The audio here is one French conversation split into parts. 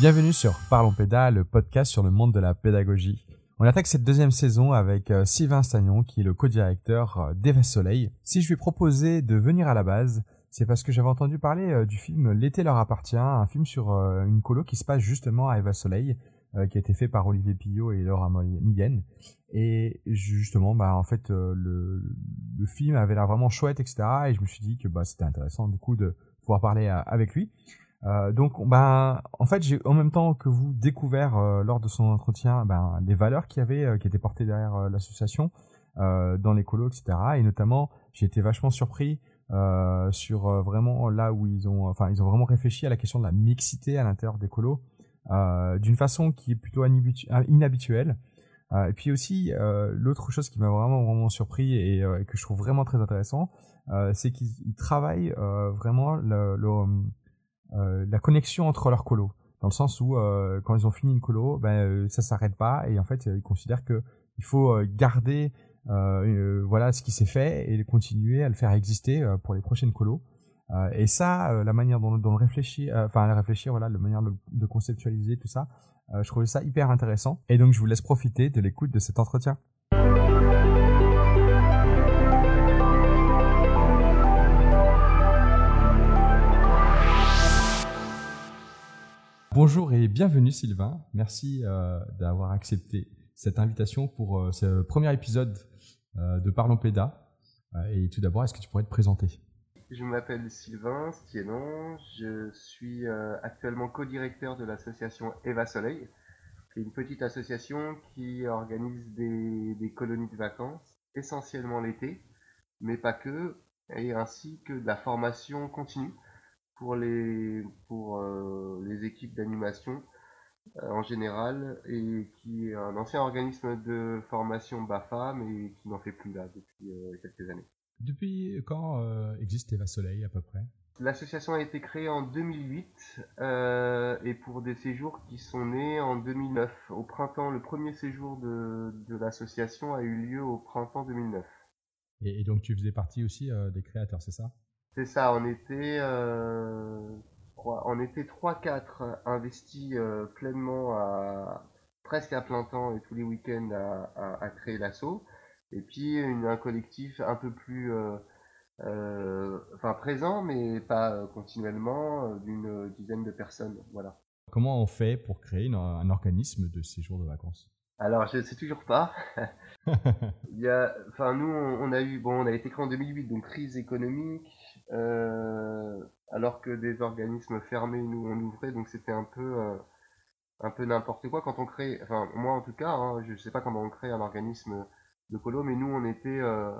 Bienvenue sur Parlons Pédale, le podcast sur le monde de la pédagogie. On attaque cette deuxième saison avec euh, Sylvain Stagnon, qui est le co-directeur euh, d'Eva Soleil. Si je lui ai proposé de venir à la base, c'est parce que j'avais entendu parler euh, du film L'été leur appartient, un film sur une colo qui se passe justement à Eva Soleil, qui a été fait par Olivier Pillot et Laura Millienne. Et justement, bah en fait, le, film avait l'air vraiment chouette, etc. Et je me suis dit que bah c'était intéressant du coup de pouvoir parler avec lui. Euh, donc, ben, en fait, j'ai en même temps que vous découvert euh, lors de son entretien ben, les valeurs qui avait, euh, qui étaient portées derrière euh, l'association dans les colos, etc. Et notamment, j'ai été vachement surpris sur vraiment là où ils ont, enfin, ils ont vraiment réfléchi à la question de la mixité à l'intérieur des colos d'une façon qui est plutôt inhabituelle. et puis aussi, l'autre chose qui m'a vraiment vraiment surpris et, et, que je trouve vraiment très intéressant, c'est qu'ils travaillent vraiment le, le euh, la connexion entre leurs colos dans le sens où euh, quand ils ont fini une colo, ben euh, ça s'arrête pas et en fait ils considèrent que il faut garder voilà ce qui s'est fait et continuer à le faire exister pour les prochaines colos. et ça, la manière dont, dont réfléchir, enfin réfléchir, voilà, la manière de, de conceptualiser tout ça, je trouvais ça hyper intéressant. Et donc je vous laisse profiter de l'écoute de cet entretien. Bonjour et bienvenue Sylvain. Merci euh, d'avoir accepté cette invitation pour euh, ce premier épisode euh, de Parlons Péda. et tout d'abord, est-ce que tu pourrais te présenter? Je m'appelle Sylvain Stienon. Je suis actuellement co-directeur de l'association Eva Soleil, qui est une petite association qui organise des colonies de vacances, essentiellement l'été, mais pas que, et ainsi que de la formation continue pour les, pour, euh, les équipes d'animation euh, en général et qui est un ancien organisme de formation BAFA mais qui n'en fait plus là depuis euh, quelques années. Depuis quand existe Eva Soleil à peu près? L'association a été créée en 2008 et pour des séjours qui sont nés en 2009. Au printemps, le premier séjour de, de l'association a eu lieu au printemps 2009. Et, et donc tu faisais partie aussi des créateurs, c'est ça? C'est ça, on était, euh, on était 3-4 investis euh, pleinement à presque à plein temps et tous les week-ends à, créer l'assaut. Et puis une, un collectif un peu plus euh, enfin présent mais pas continuellement d'une dizaine de personnes. Voilà. Comment on fait pour créer un organisme de séjour de vacances? Alors, je ne sais toujours pas. Il y a, enfin, nous, on, a eu, bon, on a été créé en 2008, donc crise économique, euh, alors que des organismes fermés nous on ouvrait, donc c'était un peu euh, un peu n'importe quoi quand on crée. Enfin moi en tout cas, hein, je sais pas comment on crée un organisme de colo, mais nous on était euh,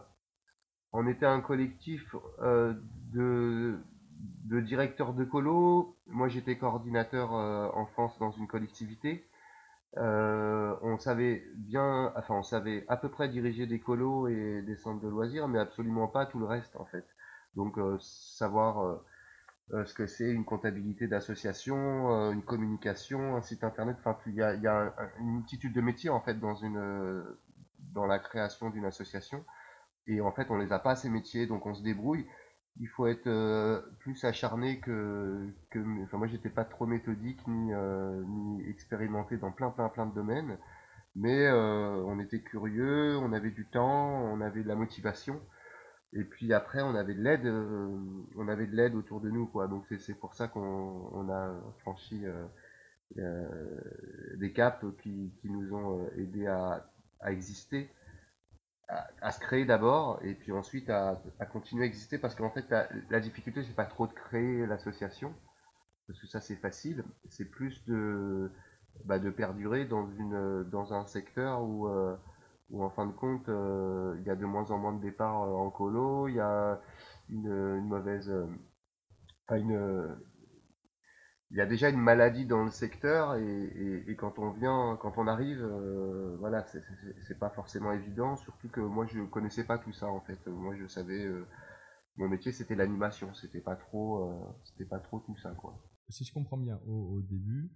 on était un collectif de de directeurs de colo. Moi j'étais coordinateur en France dans une collectivité. on savait bien, enfin on savait à peu près diriger des colos et des centres de loisirs, mais absolument pas tout le reste en fait. Donc euh, savoir euh, euh, ce que c'est une comptabilité d'association, une communication, un site internet. Enfin, il y a, y a une multitude de métiers en fait dans une dans la création d'une association. Et en fait, on les a pas ces métiers, donc on se débrouille. Il faut être plus acharné que que. Enfin, moi, j'étais pas trop méthodique ni ni expérimenté dans plein plein plein de domaines, mais on était curieux, on avait du temps, on avait de la motivation. Et puis après, on avait de l'aide, euh, on avait de l'aide autour de nous, quoi. Donc c'est pour ça qu'on a franchi euh, euh, des caps qui, qui nous ont aidé à, à exister, à, à, se créer d'abord, et puis ensuite à, à, continuer à exister, parce qu'en fait, la, la difficulté, c'est pas trop de créer l'association, parce que ça c'est facile, c'est plus de, bah, de perdurer dans une dans un secteur où où en fin de compte, euh, il y a de moins en moins de départs euh, en colo, il y a une, mauvaise. Euh, une, il y a déjà une maladie dans le secteur et, quand on vient, quand on arrive, voilà, c'est pas forcément évident. Surtout que moi, je connaissais pas tout ça en fait. Moi, je savais, mon métier c'était l'animation, c'était pas trop, c'était pas trop tout ça quoi. Si je comprends bien, au, au début,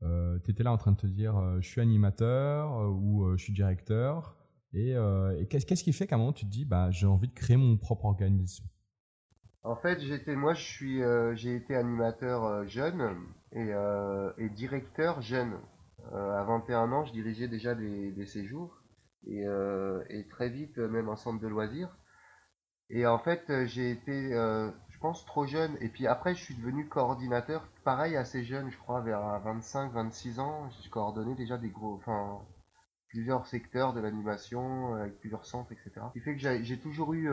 tu étais là en train de te dire je suis animateur ou je suis directeur et, euh, qu'est-ce qui fait qu'à un moment tu te dis bah, j'ai envie de créer mon propre organisme? En fait, j'étais, moi, je suis, euh, j'ai été animateur euh, jeune et, euh, et directeur jeune. à 21 ans, je dirigeais déjà des, séjours et, et, très vite même un centre de loisirs. Et en fait, j'ai été, je pense, trop jeune. Et puis après, je suis devenu coordinateur, pareil, assez jeune, je crois, vers 25-26 ans. Je coordonnais déjà des gros, plusieurs secteurs de l'animation, avec plusieurs centres, etc. Ce qui fait que j'ai toujours eu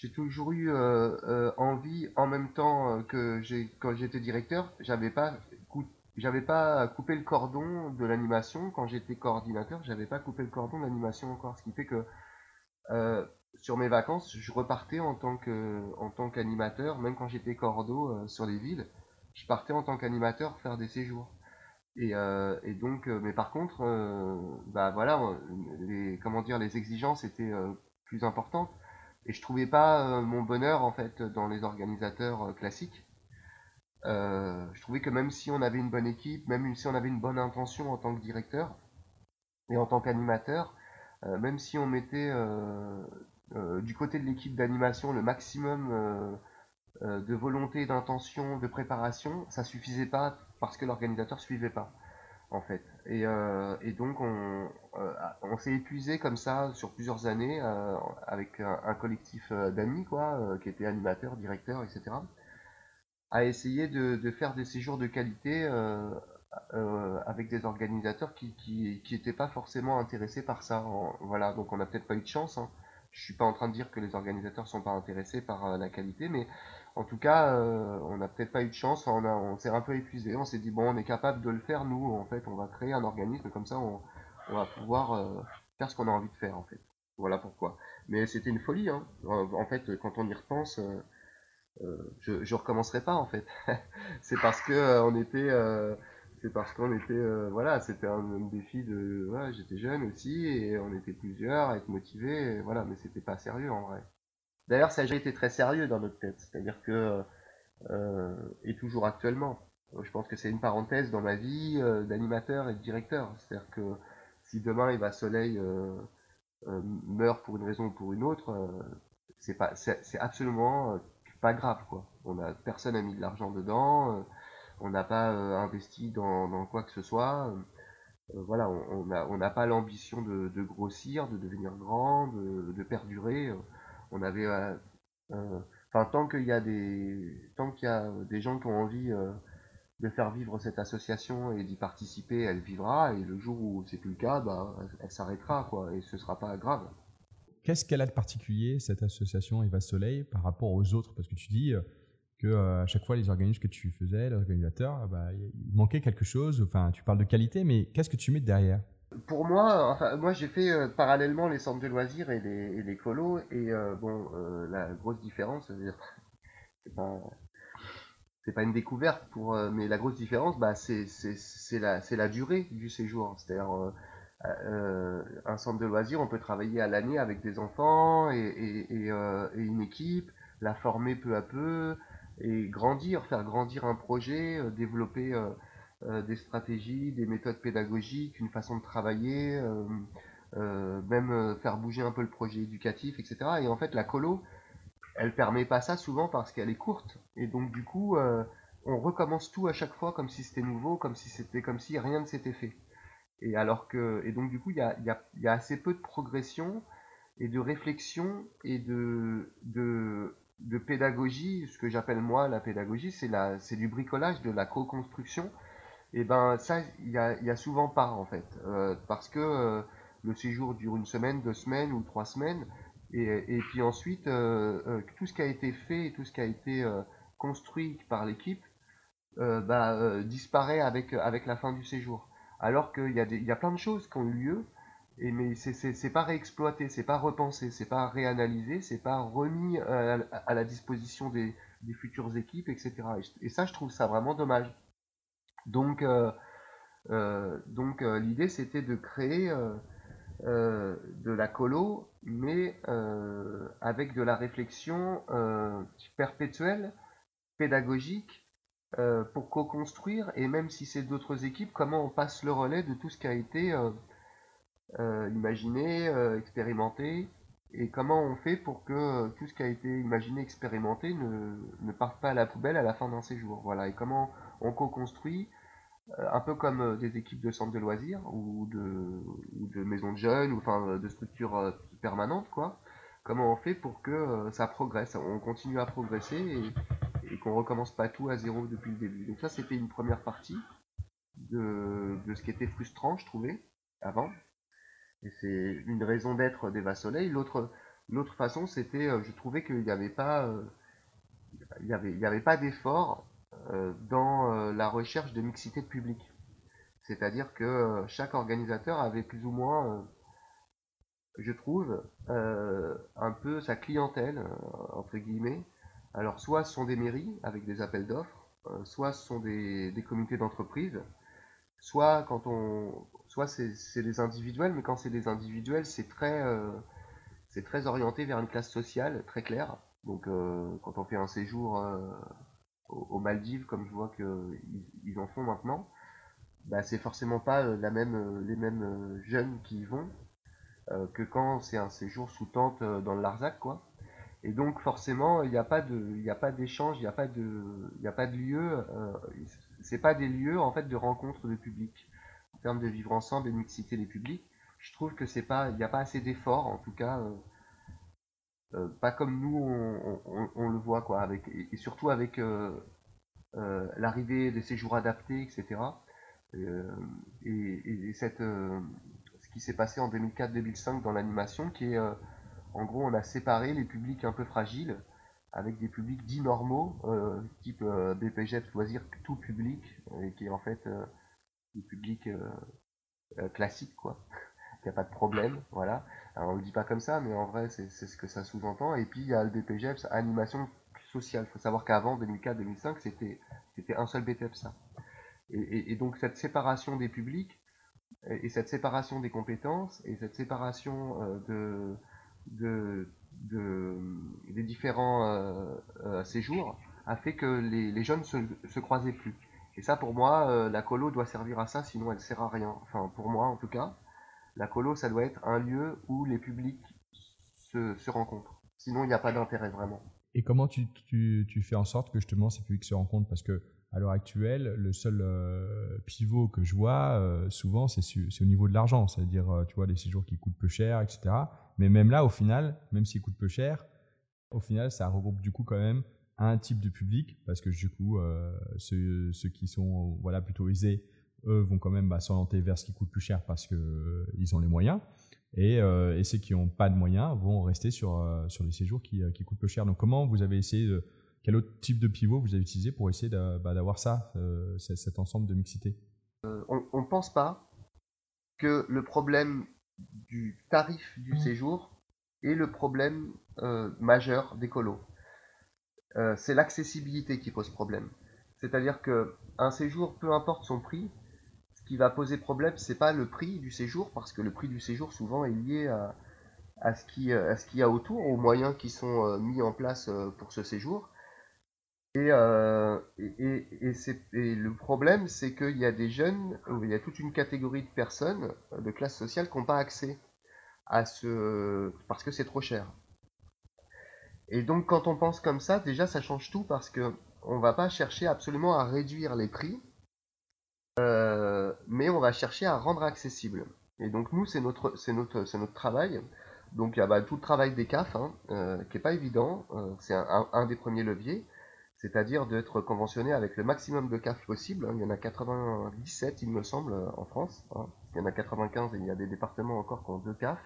j'ai toujours eu euh, euh, envie, en même temps euh, que quand j'étais directeur, j'avais pas, j'avais pas coupé le cordon de l'animation. Quand j'étais coordinateur, j'avais pas coupé le cordon de l'animation encore. Ce qui fait que sur mes vacances, je repartais en tant que, en tant qu'animateur, même quand j'étais cordeau sur les villes, je partais en tant qu'animateur faire des séjours. Et, et donc, mais par contre, bah voilà, les, comment dire, les exigences étaient plus importantes. Et je trouvais pas euh, mon bonheur en fait dans les organisateurs euh, classiques. Euh, je trouvais que même si on avait une bonne équipe, même si on avait une bonne intention en tant que directeur et en tant qu'animateur, même si on mettait du côté de l'équipe d'animation le maximum de volonté, d'intention, de préparation, ça suffisait pas parce que l'organisateur suivait pas en fait. Et, euh, donc on, euh, on s'est épuisé comme ça sur plusieurs années euh, avec un, collectif d'amis quoi, qui était animateur, directeur, etc. à essayer de, faire des séjours de qualité avec des organisateurs qui qui, qui étaient pas forcément intéressés par ça. voilà, donc on n'a peut-être pas eu de chance. Hein. Je suis pas en train de dire que les organisateurs sont pas intéressés par la qualité, mais en tout cas, euh, on n'a peut-être pas eu de chance, on, on s'est un peu épuisé, on s'est dit bon, on est capable de le faire, nous, en fait, on va créer un organisme, comme ça, on, va pouvoir euh, faire ce qu'on a envie de faire, en fait. Voilà pourquoi. Mais c'était une folie, hein. En fait, quand on y repense, euh, je, je recommencerai pas, en fait. c'est parce que on était, c'est parce qu'on était, voilà, c'était un, défi de, j'étais jeune aussi, et on était plusieurs à être motivés, voilà, mais c'était pas sérieux, en vrai. D'ailleurs, ça a été très sérieux dans notre tête, c'est-à-dire que, euh, et toujours actuellement, je pense que c'est une parenthèse dans ma vie euh, d'animateur et de directeur. C'est-à-dire que si demain Eva Soleil euh, euh, meurt pour une raison ou pour une autre, c'est pas, c'est absolument pas grave quoi. On a personne n'a mis de l'argent dedans, on n'a pas investi dans, quoi que ce soit. voilà, on n'a on pas l'ambition de, grossir, de devenir grand, de perdurer on avait euh, euh, enfin tant qu'il y a des tant qu'il y a des gens qui ont envie euh, de faire vivre cette association et d'y participer, elle vivra et le jour où c'est plus le cas, bah, elle s'arrêtera quoi et ce sera pas grave. Qu'est-ce qu'elle a de particulier cette association Eva Soleil par rapport aux autres? Parce que tu dis que à chaque fois les organismes que tu faisais, l'organisateur, bah, il manquait quelque chose. Enfin, tu parles de qualité, mais qu'est-ce que tu mets derrière? Pour moi, enfin, moi j'ai fait euh, parallèlement les centres de loisirs et les, et les colos, et euh, bon, euh, la grosse différence, c'est pas, c'est pas une découverte pour, mais la grosse différence, bah, c'est, c'est, la, c'est la durée du séjour. C'est-à-dire, un centre de loisirs, on peut travailler à l'année avec des enfants et, et, et, et, une équipe, la former peu à peu et grandir, faire grandir un projet, développer euh, des stratégies, des méthodes pédagogiques, une façon de travailler, euh, euh, même faire bouger un peu le projet éducatif, etc. Et en fait, la colo, elle permet pas ça souvent parce qu'elle est courte. Et donc, du coup, on recommence tout à chaque fois comme si c'était nouveau, comme si c'était comme si rien ne s'était fait. Et alors que, et donc du coup, il y a, y, a, y a, assez peu de progression et de réflexion et de, de, de pédagogie. Ce que j'appelle moi la pédagogie, c'est c'est du bricolage, de la co-construction et ben ça, il y a, souvent pas en fait, euh, parce que euh, le séjour dure une semaine, deux semaines ou trois semaines, et, puis ensuite euh, tout ce qui a été fait tout ce qui a été construit par l'équipe bah, disparaît avec avec la fin du séjour. Alors qu'il y a il y a plein de choses qui ont eu lieu, et mais c'est pas réexploité, c'est pas repensé, c'est pas réanalysé, c'est pas remis à, la disposition des, des futures équipes, etc. Et ça, je trouve ça vraiment dommage. Donc, euh, euh, donc euh, l'idée c'était de créer de la colo, mais avec de la réflexion perpétuelle, pédagogique, pour co-construire, et même si c'est d'autres équipes, comment on passe le relais de tout ce qui a été imaginé, expérimenté, et comment on fait pour que tout ce qui a été imaginé, expérimenté ne, ne parte pas à la poubelle à la fin d'un séjour. Voilà, et comment on co-construit, euh, un peu comme euh, des équipes de centres de loisirs ou de, maisons de jeunes, ou enfin de structures euh, permanentes, quoi. Comment on fait pour que ça progresse, on continue à progresser et, qu'on recommence pas tout à zéro depuis le début. Donc ça, c'était une première partie de, ce qui était frustrant, je trouvais, avant. Et c'est une raison d'être d'Eva Soleil. L'autre, façon, c'était, je trouvais qu'il n'y avait pas, il y avait, avait pas d'effort dans euh, la recherche de mixité de public. C'est-à-dire que euh, chaque organisateur avait plus ou moins, je trouve, un peu sa clientèle, entre guillemets. Alors soit ce sont des mairies avec des appels d'offres, soit ce sont des, des comités d'entreprise, soit quand on soit c'est des individuels mais quand c'est des individuels c'est très c'est très orienté vers une classe sociale très claire donc quand on fait un séjour aux, Maldives, comme je vois qu'ils ils en font maintenant, bah, c'est forcément pas euh, la même, euh, les mêmes euh, jeunes qui y vont que quand c'est un séjour sous tente dans le Larzac, quoi. Et donc forcément, il n'y a pas d'échange, il n'y a pas de, a pas de lieu. c'est pas des lieux en fait de rencontre de public en termes de vivre ensemble et de mixité des publics. Je trouve que c'est pas, il n'y a pas assez d'efforts en tout cas euh, pas comme nous on, le voit quoi avec et, surtout avec euh, euh, l'arrivée des séjours adaptés etc et, cette ce qui s'est passé en 2004-2005 dans l'animation qui est en gros on a séparé les publics un peu fragiles avec des publics dits normaux type BPG loisir tout public et qui est en fait des publics classiques quoi a pas de problème voilà alors on le dit pas comme ça, mais en vrai c'est ce que ça sous-entend. Et puis il y a le BPGEPS, animation sociale. Il faut savoir qu'avant 2004-2005 c'était c'était un seul BPGEPS ça. Et, donc cette séparation des publics et, cette séparation des compétences et cette séparation euh, de, de, des différents euh, euh, séjours a fait que les, jeunes se, se croisaient plus. Et ça pour moi la colo doit servir à ça, sinon elle sert à rien. Enfin pour moi en tout cas. La colo, ça doit être un lieu où les publics se, rencontrent. Sinon, il n'y a pas d'intérêt vraiment. Et comment tu, fais en sorte que justement ces publics se rencontrent? Parce que à l'heure actuelle, le seul euh, pivot que je vois euh, souvent, c'est au niveau de l'argent. C'est-à-dire, euh, tu vois, les séjours qui coûtent peu cher, etc. Mais même là, au final, même s'ils coûtent peu cher, au final, ça regroupe du coup quand même un type de public parce que du coup, ceux, ceux, qui sont voilà plutôt aisés eux vont quand même bah, s'orienter vers ce qui coûte plus cher parce qu'ils euh, ont les moyens. Et, euh, et ceux qui n'ont pas de moyens vont rester sur, euh, sur les séjours qui, qui coûtent peu cher. Donc comment vous avez essayé de, quel autre type de pivot vous avez utilisé pour essayer bah, d'avoir ça, cet ensemble de mixité? On ne pense pas que le problème du tarif du mmh. séjour est le problème majeur des colos. c'est l'accessibilité qui pose problème. C'est-à-dire que un séjour, peu importe son prix, qui va poser problème, c'est pas le prix du séjour, parce que le prix du séjour souvent est lié à, à ce qu'il y a autour, aux moyens qui sont euh, mis en place euh, pour ce séjour. Et, euh, et, et, le problème, c'est qu'il y a des jeunes, il y a toute une catégorie de personnes de classe sociale qui n'ont pas accès à ce... parce que c'est trop cher. Et donc quand on pense comme ça, déjà ça change tout parce que on va pas chercher absolument à réduire les prix, euh, mais on va chercher à rendre accessible. Et donc nous, c'est notre, travail. Donc il y a bah, tout le travail des CAF, hein, euh, qui est pas évident. Euh, c'est un, des premiers leviers, c'est-à-dire d'être conventionné avec le maximum de CAF possible. Hein. Il y en a 97, il me semble, en France. Hein. Il y en a 95 et il y a des départements encore qui ont deux CAF.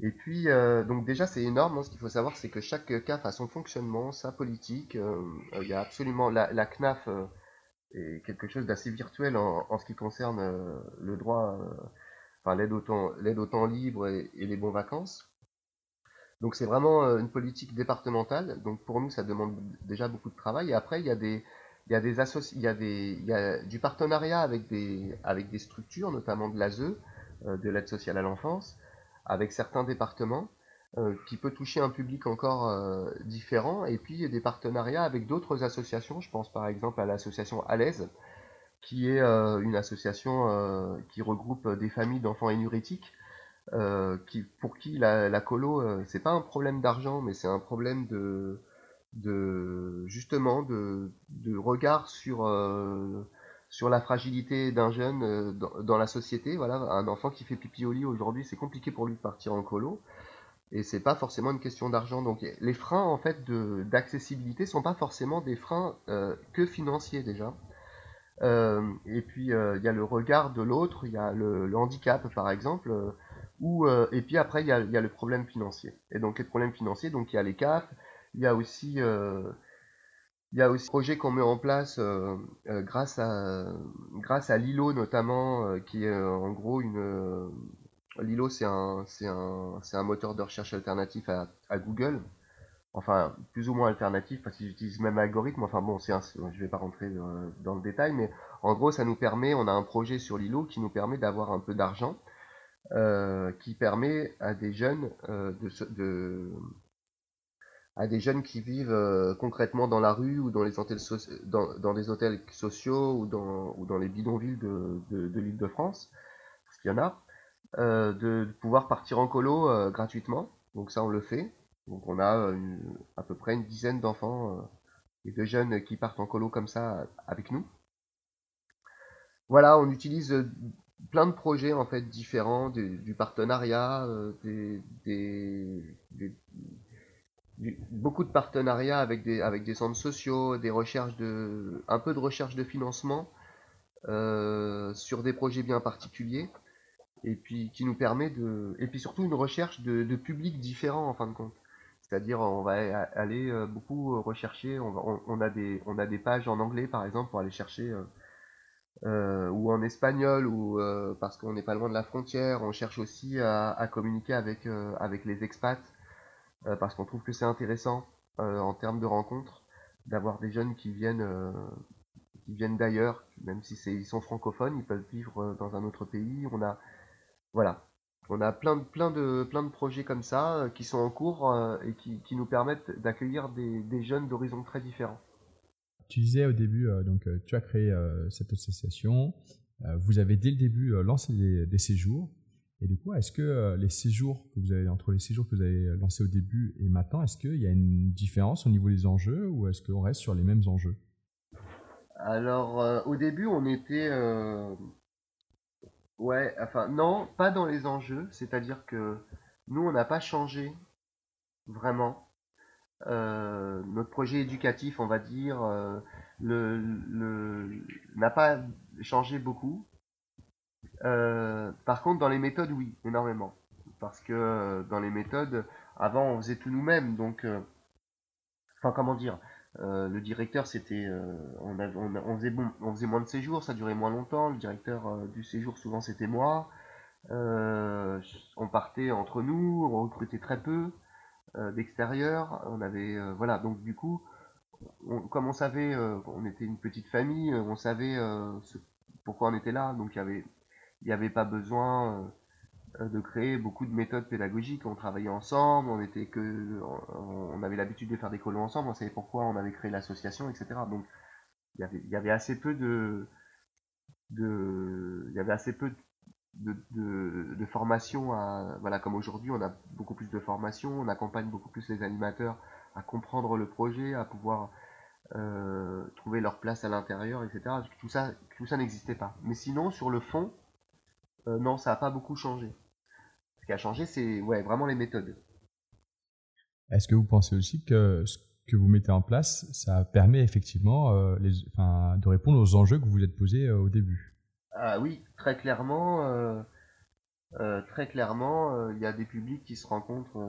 et puis, donc déjà, c'est énorme. ce qu'il faut savoir, c'est que chaque CAF a son fonctionnement, sa politique. il y a absolument la CNAF et quelque chose d'assez virtuel en, ce qui concerne euh, le droit, euh, enfin l'aide au temps, l'aide au temps libre et, les bons vacances. Donc c'est vraiment euh, une politique départementale. Donc pour nous, ça demande déjà beaucoup de travail. Et après, il y a des, il y a des il y a des, il y a du partenariat avec des, avec des structures, notamment de l'ASE, de l'aide sociale à l'enfance, avec certains départements. Euh, qui peut toucher un public encore euh, différent, et puis des partenariats avec d'autres associations. Je pense par exemple à l'association Alaise, qui est euh, une association qui regroupe des familles d'enfants énurétiques, qui, pour qui la, la colo, c'est pas un problème d'argent, mais c'est un problème de, de justement de, de regard sur sur la fragilité d'un jeune euh, dans, la société. Voilà, un enfant qui fait pipi au lit aujourd'hui, c'est compliqué pour lui de partir en colo. Et c'est pas forcément une question d'argent. Donc les freins en fait d'accessibilité sont pas forcément des freins euh, que financiers déjà. Euh, et puis il y a le regard de l'autre, il y a le, handicap par exemple, ou et puis après il y a, y a, le problème financier. Et donc les problèmes financiers, donc il y a les CAF, il y a aussi il y aussi un projet qu'on met en place euh, euh, grâce à grâce à Lilo notamment, euh, qui est en gros une Lilo c'est un un un moteur de recherche alternatif à, à, Google. Enfin, plus ou moins alternatif parce qu'ils utilisent même algorithme. Enfin bon, c'est je vais pas rentrer dans, le détail, mais en gros, ça nous permet, on a un projet sur Lilo qui nous permet d'avoir un peu d'argent, qui permet à des jeunes de, de à des jeunes qui vivent euh, concrètement dans la rue ou dans les hôtels, dans, dans des hôtels sociaux ou dans, ou dans les bidonvilles de, de, de l'île de France, parce qu'il y en a, euh, de, pouvoir partir en colo euh, gratuitement. Donc ça, on le fait. Donc on a à peu près une dizaine d'enfants et de jeunes qui partent en colo comme ça avec nous. Voilà, on utilise plein de projets en fait différents, du, partenariat, des, des, beaucoup de partenariats avec des, avec des centres sociaux, des recherches de, un peu de recherche de financement euh, sur des projets bien particuliers, et puis qui nous permet de, et puis surtout une recherche de, de publics différents en fin de compte. C'est-à-dire, on va aller euh, beaucoup rechercher, on, on, a des, on a des pages en anglais par exemple pour aller chercher, euh, euh ou en espagnol, ou parce qu'on n'est pas loin de la frontière, on cherche aussi à, à communiquer avec, avec les expats euh, parce qu'on trouve que c'est intéressant euh, en termes de rencontres d'avoir des jeunes qui viennent euh, qui viennent d'ailleurs, même si ils sont francophones, ils peuvent vivre dans un autre pays. On a voilà, on a plein de, plein de, plein de projets comme ça qui sont en cours et qui, qui nous permettent d'accueillir des, des, jeunes d'horizons très différents. Tu disais au début, donc tu as créé cette association, vous avez dès le début lancé des, des séjours. Et du coup, est-ce que euh, les séjours que vous avez, entre les séjours que vous avez lancés au début et maintenant, est-ce qu'il y a une différence au niveau des enjeux ou est-ce qu'on reste sur les mêmes enjeux? Alors, euh, au début, on était. Euh, ouais, enfin, non, pas dans les enjeux. C'est-à-dire que nous, on n'a pas changé vraiment. notre projet éducatif, on va dire, le, n'a pas changé beaucoup. Euh, par contre, dans les méthodes, oui, énormément. Parce que euh, dans les méthodes, avant, on faisait tout nous-mêmes. Donc, euh, enfin, comment dire Le directeur, c'était. On, on, faisait on faisait moins de séjours, ça durait moins longtemps. Le directeur du séjour, souvent, c'était moi. on partait entre nous, on recrutait très peu d'extérieur. On avait. voilà, donc, du coup. comme on savait, on était une petite famille, on savait pourquoi on était là, donc il y avait il n'y avait pas besoin euh, de créer beaucoup de méthodes pédagogiques. On travaillait ensemble, on était que, on avait l'habitude de faire des colos ensemble, on savait pourquoi on avait créé l'association, etc. Donc il y avait, assez peu de, de, il y avait assez peu de, de, de formation à, voilà, comme aujourd'hui, on a beaucoup plus de formation, on accompagne beaucoup plus les animateurs à comprendre le projet, à pouvoir euh, trouver leur place à l'intérieur, etc. Tout ça, tout ça n'existait pas. Mais sinon, sur le fond, euh, non, ça n'a pas beaucoup changé. Ce qui a changé, c'est ouais, vraiment les méthodes. Est-ce que vous pensez aussi que ce que vous mettez en place, ça permet effectivement euh, les, enfin, de répondre aux enjeux que vous vous êtes posés euh, au début? Ah oui, très clairement. très clairement, il y a des publics qui se rencontrent,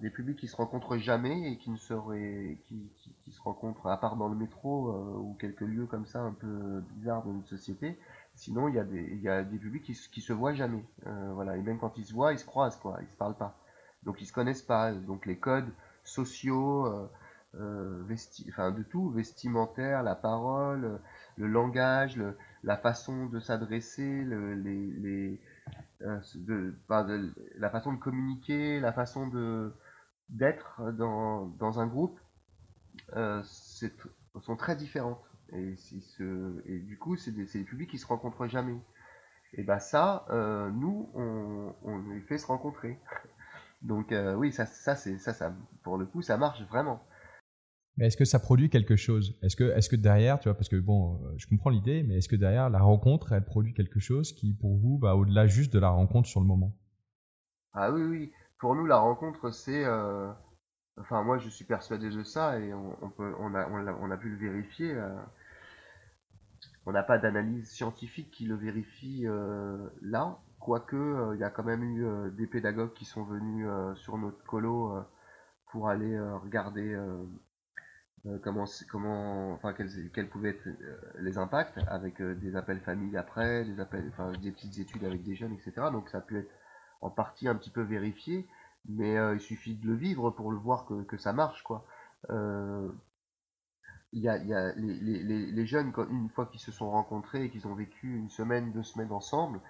des publics qui se rencontrent jamais et qui ne seraient, qui, qui, se rencontrent à part dans le métro ou quelques lieux comme ça un peu bizarres dans notre société, Sinon, il y a des, il y a des publics qui, qui se voient jamais. Euh, voilà. Et même quand ils se voient, ils se croisent, quoi. Ils se parlent pas. Donc, ils se connaissent pas. Donc, les codes sociaux, euh, euh vesti enfin, de tout, vestimentaire, la parole, le langage, la façon de s'adresser, les, les de, de, la façon de communiquer, la façon d'être dans, dans un groupe, sont très différentes. Et, ce, et du coup, c'est des, des, publics qui se rencontrent jamais. Et bah ça, nous, on, on les fait se rencontrer. Donc oui, ça, ça, c'est, ça, ça, pour le coup, ça marche vraiment. Mais est-ce que ça produit quelque chose? Est-ce que, est que derrière, tu vois, parce que bon, je comprends l'idée, mais est-ce que derrière la rencontre, elle produit quelque chose qui, pour vous, va au-delà juste de la rencontre sur le moment? Ah oui, oui. Pour nous, la rencontre, c'est, euh, enfin, moi, je suis persuadé de ça et on, peut, on a, on a, pu le vérifier. Euh. On n'a pas d'analyse scientifique qui le vérifie euh, là, quoique il y a quand même eu des pédagogues qui sont venus sur notre colo pour aller regarder euh, comment, comment, enfin, quels, pouvaient être euh, les impacts avec euh, des appels famille après, des appels, enfin, des petites études avec des jeunes, etc. Donc ça a pu être en partie un petit peu vérifié, mais il suffit de le vivre pour le voir que, que ça marche, quoi. Il y a, y a les, les, les, jeunes, une fois qu'ils se sont rencontrés et qu'ils ont vécu une semaine, deux semaines ensemble,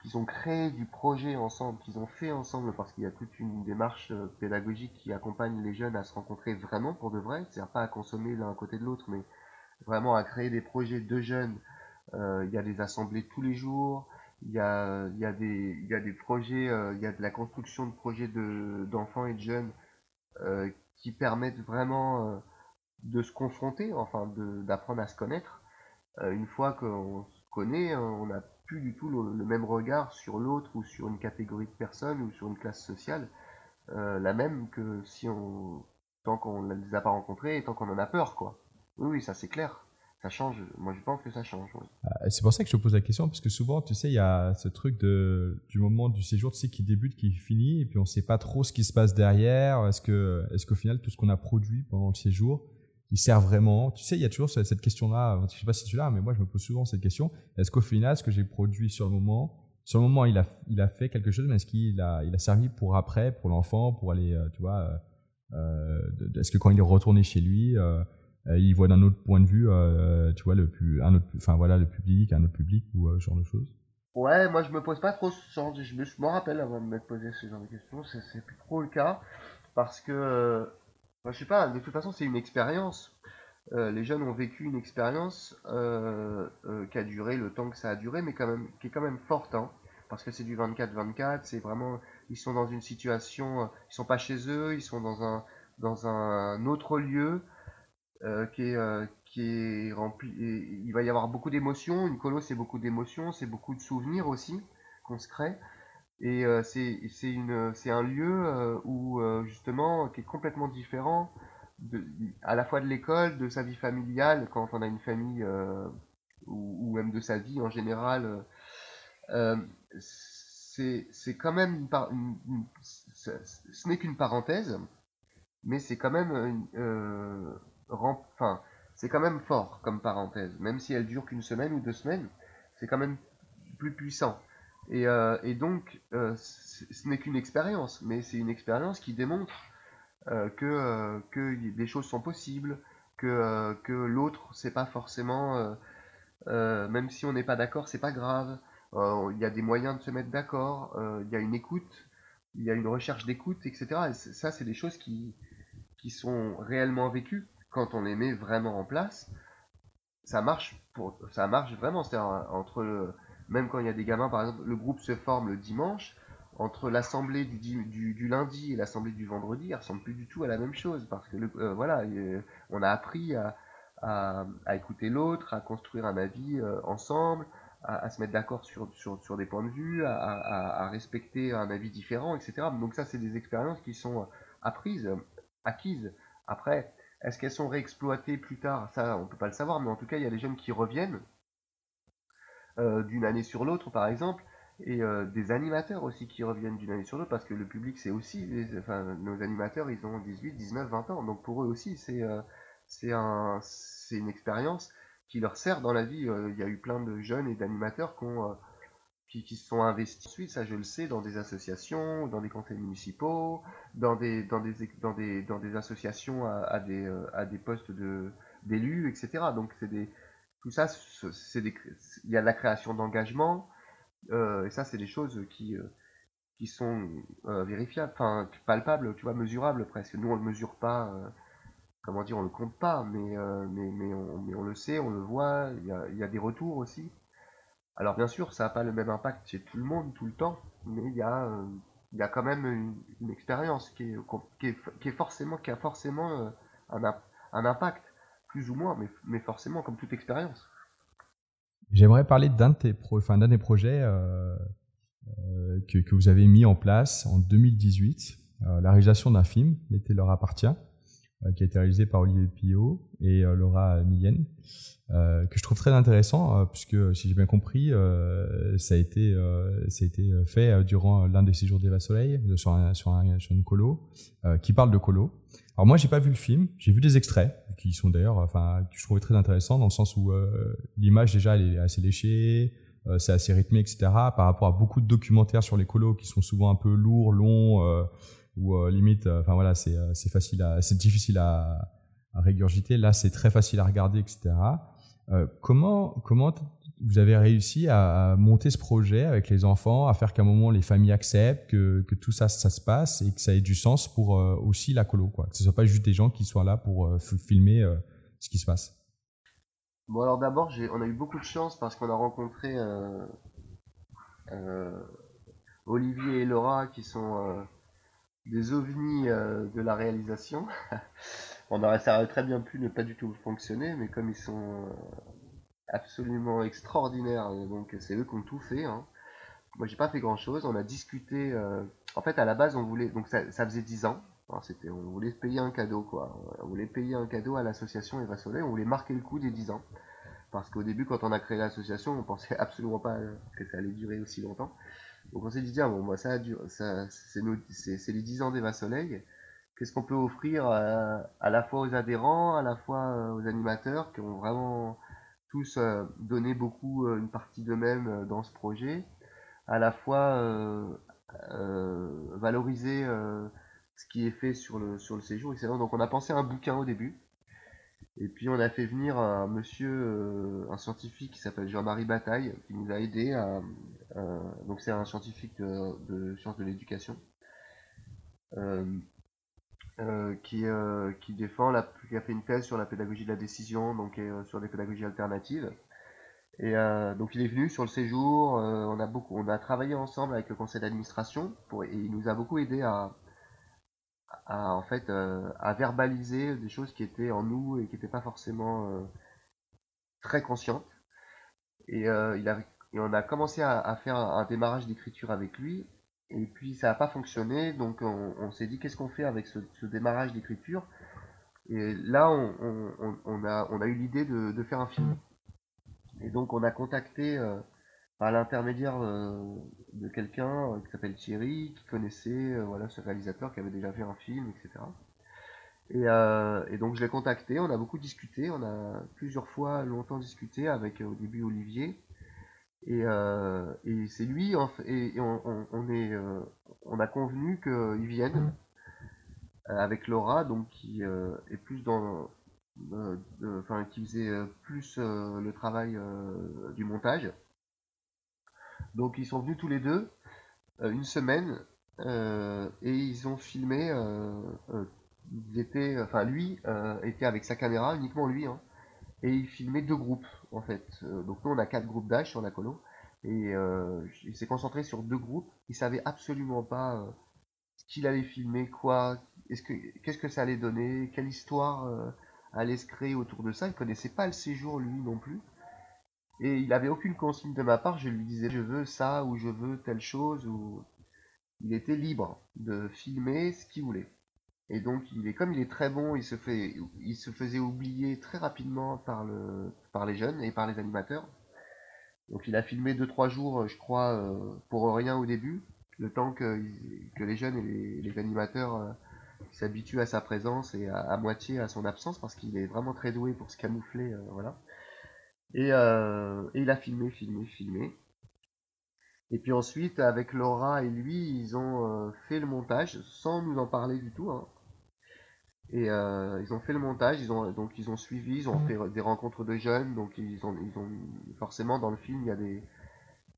qu'ils ont créé du projet ensemble, qu'ils ont fait ensemble, parce qu'il y a toute une démarche euh, pédagogique qui accompagne les jeunes à se rencontrer vraiment pour de vrai, c'est-à-dire pas à consommer l'un à côté de l'autre, mais vraiment à créer des projets de jeunes. Euh, il y a des assemblées tous les jours, il y a, il y a, des, il y a des projets, euh, il y a de la construction de projets d'enfants et de jeunes qui permettent vraiment de se confronter, enfin d'apprendre à se connaître. une fois qu'on se connaît, on a du tout le, même regard sur l'autre ou sur une catégorie de personnes ou sur une classe sociale, euh, la même que si on tant qu'on ne les a pas rencontrés et tant qu'on en a peur, quoi. Oui, oui, ça c'est clair. Ça change. Moi, je pense que ça change. Ah, c'est pour ça que je te pose la question, parce que souvent, tu sais, il y a ce truc de, du moment du séjour, tu sais, qui débute, qui finit, et puis on ne sait pas trop ce qui se passe derrière. Est-ce que, est-ce qu'au final, tout ce qu'on a produit pendant le séjour, il sert vraiment Tu sais, il y a toujours cette question-là, je sais pas si tu l'as, mais moi je me pose souvent cette question. Est-ce qu'au final, ce que j'ai produit sur le moment, sur le moment, il a, il a fait quelque chose, mais est-ce qu'il a, il a servi pour après, pour l'enfant, pour aller, euh, tu vois, euh, euh, est-ce que quand il est retourné chez lui, il voit d'un autre point de vue, tu vois, le un autre, enfin voilà, le public, un autre public ou ce genre de choses? Ouais, moi je me pose pas trop ce genre de, je me, rappelle avant de me poser ce genre de questions, c'est plus trop le cas, parce que je sais pas, de toute façon, c'est une expérience. Euh, les jeunes ont vécu une expérience euh, euh, qui a duré le temps que ça a duré, mais qui est quand même forte, hein, parce que c'est du 24-24, c'est vraiment, ils sont dans une situation, ils sont pas chez eux, ils sont dans un, dans un autre lieu qui est, qui est rempli, il va y avoir beaucoup d'émotions, une colo c'est beaucoup d'émotions, c'est beaucoup de souvenirs aussi qu'on se crée. Et euh, c'est un lieu euh, où euh, justement qui est complètement différent à la fois de l'école, de sa vie familiale quand on a une famille ou, ou, même de sa vie en général. c'est quand même une, ce n'est qu'une parenthèse, mais c'est quand même enfin c'est quand même fort comme parenthèse, même si elle dure qu'une semaine ou deux semaines, c'est quand même plus puissant. Et, euh, et donc, euh, ce n'est qu'une expérience, mais c'est une expérience qui démontre euh, que, des choses sont possibles, que, l'autre, c'est pas forcément, même si on n'est pas d'accord, c'est pas grave. Il y a des moyens de se mettre d'accord, il y a une écoute, il y a une recherche d'écoute, etc. Et ça, c'est des choses qui, sont réellement vécues quand on les met vraiment en place. Ça marche, pour, ça marche vraiment. C'est-à-dire entre même quand il y a des gamins, par exemple, le groupe se forme le dimanche, entre l'assemblée du, lundi et l'assemblée du vendredi, elle ressemble plus du tout à la même chose, parce que euh, voilà, on a appris à, écouter l'autre, à construire un avis euh, ensemble, à, se mettre d'accord sur, des points de vue, à, respecter un avis différent, etc. Donc ça, c'est des expériences qui sont apprises, acquises. Après, est-ce qu'elles sont réexploitées plus tard? Ça, on peut pas le savoir, mais en tout cas, il y a des jeunes qui reviennent d'une année sur l'autre, par exemple, et euh, des animateurs aussi qui reviennent d'une année sur l'autre, parce que le public, c'est aussi, nos animateurs, ils ont 18, 19, 20 ans, donc pour eux aussi, c'est euh, c'est un, une expérience qui leur sert dans la vie. Il y a eu plein de jeunes et d'animateurs qui, qui, se sont investis ensuite, ça je le sais, dans des associations, dans des conseils municipaux, dans des, dans des, dans des, dans des associations à, à des, à des postes d'élus, etc. Donc c'est des, tout ça, c'est il y a la création d'engagement, euh, et ça, c'est des choses qui, euh, qui sont euh, vérifiables, enfin palpables, tu vois, mesurables presque. Nous, on le mesure pas, comment dire, on le compte pas, mais, mais, mais, on, mais, on, le sait, on le voit, il y a, y a des retours aussi. Alors bien sûr, ça n'a pas le même impact chez tout le monde tout le temps, mais il y a, y a quand même une, expérience qui, est, qui, est, forcément, qui a forcément un, un, impact, plus ou moins, mais, forcément comme toute expérience. J'aimerais parler d'un de, enfin, des projets euh, que, que, vous avez mis en place en 2018, la réalisation d'un film, L'été leur appartient, qui a été réalisé par Olivier Pillot et Laura Millienne. Euh, que je trouve très intéressant, euh, puisque si j'ai bien compris, euh, ça, a été, fait durant l'un des séjours d'Eva Soleil sur, un, sur, un, sur, une colo, qui parle de colo. Alors moi, j'ai pas vu le film, j'ai vu des extraits qui sont d'ailleurs, enfin, que je trouvais très intéressants dans le sens où l'image déjà elle est assez léchée, c'est assez rythmé, etc. Par rapport à beaucoup de documentaires sur les colos qui sont souvent un peu lourds, longs, ou limite, enfin voilà, c'est facile, c'est difficile à, régurgiter. Là, c'est très facile à regarder, etc. Euh, comment, comment vous avez réussi à, monter ce projet avec les enfants, à faire qu'à un moment les familles acceptent, que, que, tout ça, ça se passe et que ça ait du sens pour euh, aussi la colo, quoi? Que ce soit pas juste des gens qui soient là pour euh, filmer ce qui se passe. Bon alors d'abord, on a eu beaucoup de chance parce qu'on a rencontré Olivier et Laura qui sont des ovnis de la réalisation. On aurait, ça aurait très bien pu ne pas du tout fonctionner, mais comme ils sont euh, absolument extraordinaires, euh, donc c'est eux qui ont tout fait. Hein. Moi, j'ai pas fait grand chose. On a discuté. Euh, en fait, à la base, on voulait. Donc, ça, faisait 10 ans. c'était, on voulait payer un cadeau, quoi. On voulait payer un cadeau à l'association Eva Soleil. On voulait marquer le coup des 10 ans. Parce qu'au début, quand on a créé l'association, on pensait absolument pas que ça allait durer aussi longtemps. Donc, on s'est dit, tiens, bon, moi, ça, ça c'est, les 10 ans d'Eva Soleil. Qu'est-ce qu'on peut offrir euh, à, la fois aux adhérents, à la fois euh, aux animateurs qui ont vraiment tous euh, donné beaucoup une partie d'eux-mêmes dans ce projet, à la fois valoriser ce qui est fait sur le, sur le séjour, etc. Donc on a pensé à un bouquin au début, et puis on a fait venir un monsieur, un scientifique qui s'appelle Jean-Marie Bataille, qui nous a aidé à... donc c'est un scientifique de, sciences de l'éducation. Euh, qui, euh, qui défend, la, qui a fait une thèse sur la pédagogie de la décision, donc euh, sur des pédagogies alternatives. Et donc il est venu sur le séjour, on a beaucoup, on a travaillé ensemble avec le conseil d'administration et il nous a beaucoup aidé à, à en fait à verbaliser des choses qui étaient en nous et qui n'étaient pas forcément très conscientes. Et, il a, et on a commencé à, faire un démarrage d'écriture avec lui et puis ça n'a pas fonctionné, donc on, s'est dit qu'est-ce qu'on fait avec ce, démarrage d'écriture? Et là, on, a, eu l'idée de, faire un film. Et donc on a contacté euh, par l'intermédiaire euh, de quelqu'un euh, qui s'appelle Thierry, qui connaissait voilà, ce réalisateur qui avait déjà fait un film, etc. Et, et donc je l'ai contacté, on a beaucoup discuté, on a plusieurs fois longtemps discuté avec au début Olivier. Et, euh, et c'est lui, et, on, est, euh, on a convenu qu'il vienne euh, avec Laura, donc qui est plus dans, enfin qui faisait plus le travail du montage. Donc ils sont venus tous les deux une semaine et ils ont filmé. ils enfin lui était avec sa caméra, uniquement lui. Hein, et il filmait deux groupes en fait. Euh, donc nous on a quatre groupes d'âge sur la colo et euh, il s'est concentré sur deux groupes. Il savait absolument pas euh, ce qu'il allait filmer, quoi, est-ce que qu'est-ce que ça allait donner, quelle histoire allait se créer autour de ça. Il connaissait pas le séjour lui non plus. Et il avait aucune consigne de ma part, je lui disais je veux ça ou je veux telle chose ou il était libre de filmer ce qu'il voulait. Et donc, il est, comme il est très bon, il se, fait, il se faisait oublier très rapidement par, le, par les jeunes et par les animateurs. Donc, il a filmé 2-3 jours, je crois, euh, pour rien au début, le temps que, les jeunes et les, animateurs euh, s'habituent à sa présence et à, moitié à son absence, parce qu'il est vraiment très doué pour se camoufler. Euh, voilà. Et, et, il a filmé, filmé, filmé. Et puis ensuite, avec Laura et lui, ils ont fait le montage sans nous en parler du tout. Hein. Et euh, ils ont fait le montage, ils ont donc ils ont suivi, ils ont mm. fait des rencontres de jeunes, donc ils ont ils ont forcément dans le film il y a des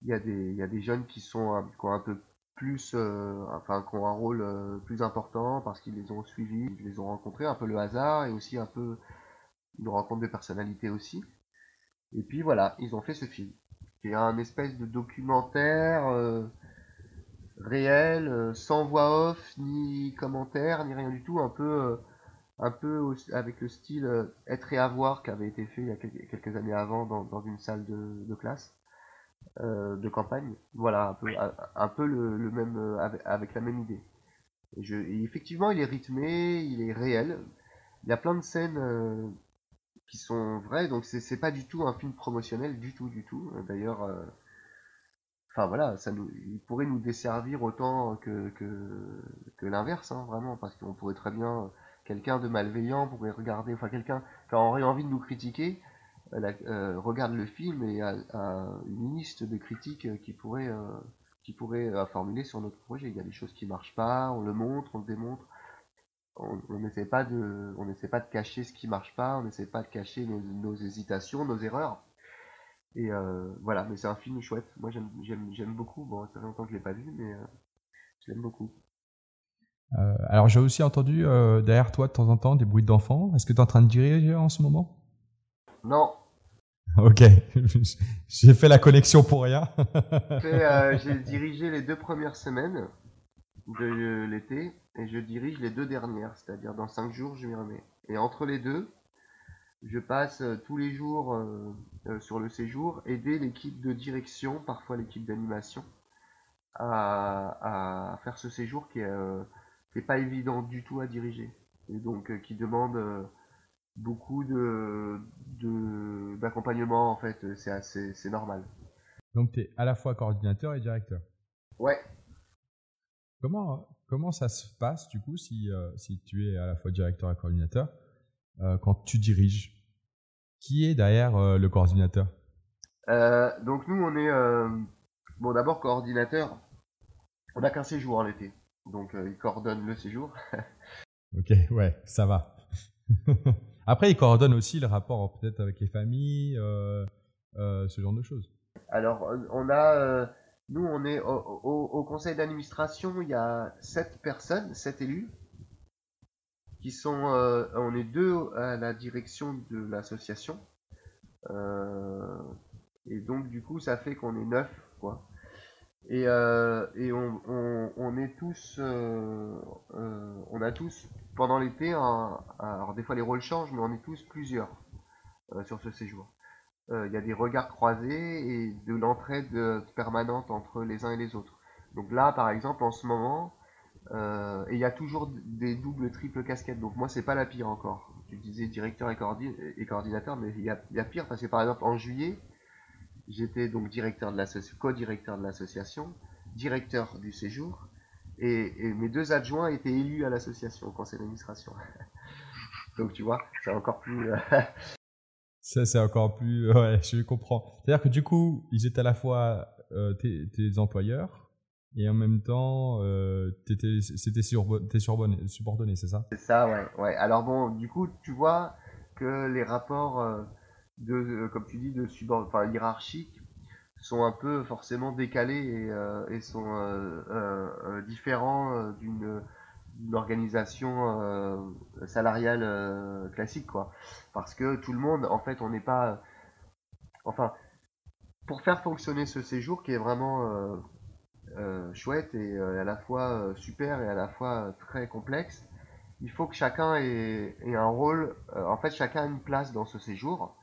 il y a des il y a des jeunes qui sont qui ont un peu plus euh, enfin qui ont un rôle euh, plus important parce qu'ils les ont suivis, ils les ont rencontrés, un peu le hasard et aussi un peu une rencontre de personnalité aussi. Et puis voilà, ils ont fait ce film. qui est un espèce de documentaire réel, sans voix off, ni commentaire, ni rien du tout, un peu un peu avec le style euh, Être et avoir qui avait été fait il y a quelques années avant dans, une salle de, classe euh, de campagne. Voilà, un peu, un peu le, même euh, avec, la même idée. Et, je, effectivement, il est rythmé, il est réel. Il y a plein de scènes qui sont vraies, donc c'est pas du tout un film promotionnel, du tout, du tout. D'ailleurs, enfin voilà, ça nous, il pourrait nous desservir autant que, que, l'inverse, hein, vraiment, parce qu'on pourrait très bien quelqu'un de malveillant pourrait regarder, enfin quelqu'un qui aurait envie de nous critiquer, euh, euh, regarde le film et a, une liste de critiques qui pourrait, euh, qui pourrait formuler sur notre projet. Il y a des choses qui marchent pas, on le montre, on le démontre. On n'essaie pas de, on pas de cacher ce qui marche pas, on n'essaie pas de cacher nos, hésitations, nos erreurs. Et voilà, mais c'est un film chouette. Moi j'aime beaucoup. Bon, ça fait longtemps que je l'ai pas vu, mais je l'aime beaucoup. Euh, alors j'ai aussi entendu euh, derrière toi de temps en temps des bruits d'enfants. Est-ce que tu es en train de diriger en ce moment? Non. Ok, j'ai fait la connexion pour rien. Euh, j'ai dirigé les deux premières semaines de l'été et je dirige les deux dernières, c'est-à-dire dans cinq jours je m'y remets. Et entre les deux, je passe tous les jours sur le séjour aider l'équipe de direction, parfois l'équipe d'animation, à, à, faire ce séjour qui est c'est pas évident du tout à diriger. Et donc euh, qui demande euh, beaucoup de d'accompagnement en fait. C'est assez c'est normal. Donc tu es à la fois coordinateur et directeur. Ouais. Comment comment ça se passe du coup si euh, si tu es à la fois directeur et coordinateur quand tu diriges? Qui est derrière le coordinateur? Donc nous on est bon d'abord coordinateur. On a qu'un séjour en été donc euh, il coordonne le séjour. ok, ouais, ça va. Après, il coordonne aussi le rapport peut-être avec les familles, euh, euh, ce genre de choses. Alors, on a, nous, on est au, conseil d'administration, il y a sept personnes, sept élus, qui sont, on est deux à la direction de l'association. et donc, du coup, ça fait qu'on est neuf, quoi. Et, euh, on, est tous, euh, euh, on a tous pendant l'été, alors des fois les rôles changent, mais on est tous plusieurs sur ce séjour. Il y a des regards croisés et de l'entraide permanente entre les uns et les autres. Donc là, par exemple, en ce moment, et il y a toujours des doubles, triples casquettes. Donc moi, c'est pas la pire encore. Tu disais directeur et, et coordinateur, mais il y a, y a pire parce que par exemple en juillet, J'étais donc directeur de co-directeur de l'association, directeur du séjour, et, mes deux adjoints étaient élus à l'association, au conseil d'administration. donc tu vois, c'est encore plus. Euh, ça, c'est encore plus. Ouais, je comprends. C'est-à-dire que du coup, ils étaient à la fois euh, tes, employeurs, et en même temps, euh, c'était subordonné, c'est ça? C'est ça, ouais, ouais. Alors bon, du coup, tu vois que les rapports euh, de, euh, comme tu dis, de hiérarchiques sont un peu forcément décalés et, euh, sont euh, différents d'une organisation salariale classique, quoi. Parce que tout le monde, en fait, on n'est pas, enfin, pour faire fonctionner ce séjour qui est vraiment chouette et à la fois super et à la fois très complexe, il faut que chacun ait un rôle, en fait chacun a une place dans ce séjour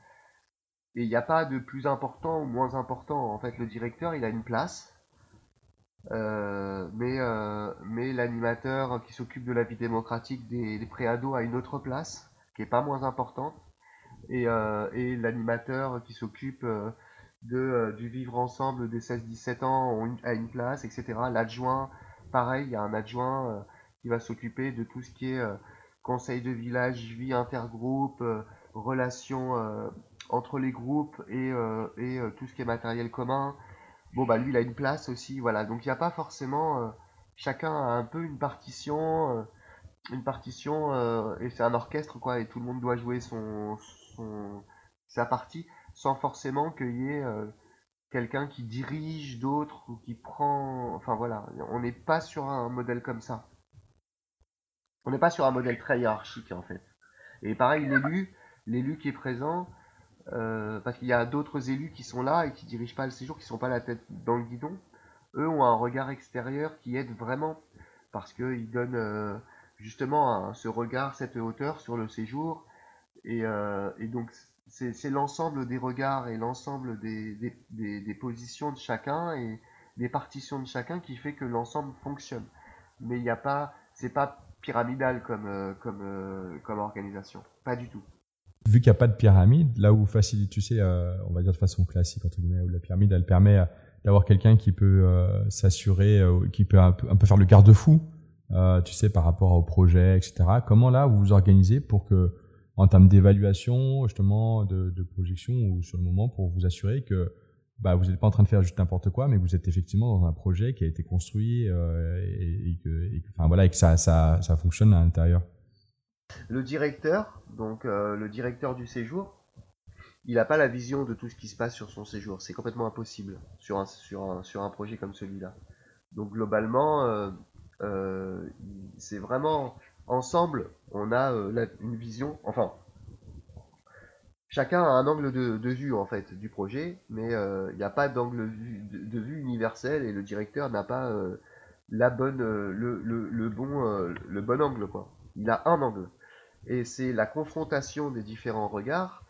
et il n'y a pas de plus important ou moins important. En fait, le directeur, il a une place. Euh, mais euh, mais l'animateur qui s'occupe de la vie démocratique des, préados a une autre place, qui est pas moins importante. Et, euh, et l'animateur qui s'occupe de, du vivre ensemble des 16-17 ans a une place, etc. L'adjoint, pareil, il y a un adjoint qui va s'occuper de tout ce qui est conseil de village, vie intergroupe, relations entre les groupes et, euh, et euh, tout ce qui est matériel commun. Bon, bah lui, il a une place aussi, voilà. Donc il n'y a pas forcément. Euh, chacun a un peu une partition. une partition, et c'est un orchestre, quoi, et tout le monde doit jouer son, sa partie sans forcément qu'il y ait quelqu'un qui dirige d'autres ou qui prend. Enfin voilà, on n'est pas sur un modèle comme ça. On n'est pas sur un modèle très hiérarchique en fait. Et pareil, l'élu, l'élu qui est présent, parce qu'il y a d'autres élus qui sont là et qui dirigent pas le séjour, qui sont pas la tête dans le guidon. Eux ont un regard extérieur qui aide vraiment parce qu'ils donnent justement ce regard, cette hauteur sur le séjour. Et, et donc c'est l'ensemble des regards et l'ensemble des, des, positions de chacun et des partitions de chacun qui fait que l'ensemble fonctionne. Mais il n'y a pas, c'est pas pyramidal comme, euh, comme, euh, comme organisation, pas du tout. Vu qu'il n'y a pas de pyramide, là où facilite, tu sais, euh, on va dire de façon classique entre guillemets, où la pyramide, elle permet d'avoir quelqu'un qui peut s'assurer, qui peut un peu, un peu faire le garde-fou, tu sais, par rapport au projet, etc. Comment là vous vous organisez pour que en termes d'évaluation, justement, de, projection ou sur le moment pour vous assurer que bah, vous n'êtes pas en train de faire juste n'importe quoi, mais vous êtes effectivement dans un projet qui a été construit euh, et, que, enfin, voilà, et que ça, ça, ça fonctionne à l'intérieur? Le directeur, donc euh, le directeur du séjour, il n'a pas la vision de tout ce qui se passe sur son séjour. C'est complètement impossible sur un, projet comme celui-là. Donc globalement, euh, c'est vraiment ensemble, on a euh, une vision, enfin, chacun a un angle de, vue en fait du projet, mais euh, il n'y a pas d'angle de, vue universel et le directeur n'a pas euh, le, bon, le bon angle quoi. Il a un angle et c'est la confrontation des différents regards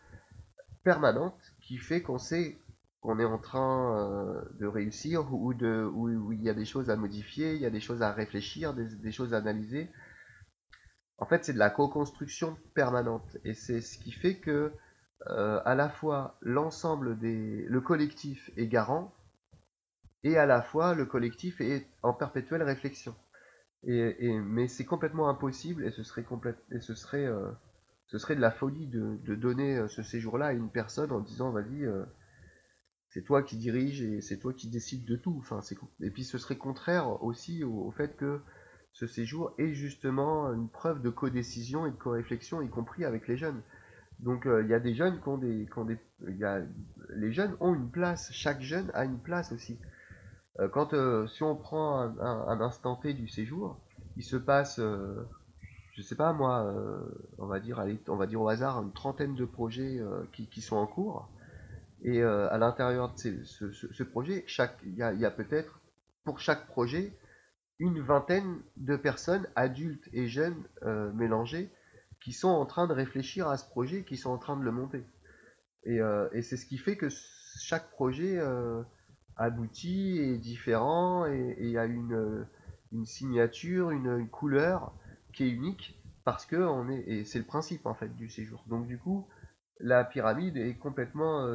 permanente qui fait qu'on sait qu'on est en train de réussir ou de où, il y a des choses à modifier, il y a des choses à réfléchir, des choses à analyser en fait, c'est de la co-construction permanente. Et c'est ce qui fait que, euh, à la fois, l'ensemble des. Le collectif est garant, et à la fois, le collectif est en perpétuelle réflexion. Et, mais c'est complètement impossible, et ce serait, et ce serait, euh, ce serait de la folie de, donner euh, ce séjour-là à une personne en disant vas-y, c'est toi qui dirige et c'est toi qui décide de tout. Enfin, et puis ce serait contraire aussi au fait que ce séjour est justement une preuve de codécision et de co-réflexion, y compris avec les jeunes. Donc euh, il y a des jeunes qui ont des... Qui des y a, les jeunes ont une place, chaque jeune a une place aussi. Euh, quand euh, si on prend un, instant T du séjour, il se passe, je sais pas moi, on va dire, on va dire au hasard une trentaine de projets qui, qui, sont en cours. Et à l'intérieur de ce, projet, il y a, peut-être pour chaque projet une vingtaine de personnes, adultes et jeunes euh, mélangés, qui sont en train de réfléchir à ce projet, qui sont en train de le monter. Et, euh, c'est ce qui fait que chaque projet euh, aboutit, est différent et, a une, signature, une, couleur qui est unique parce que on est et c'est le principe en fait du séjour. Donc du coup, la pyramide est complètement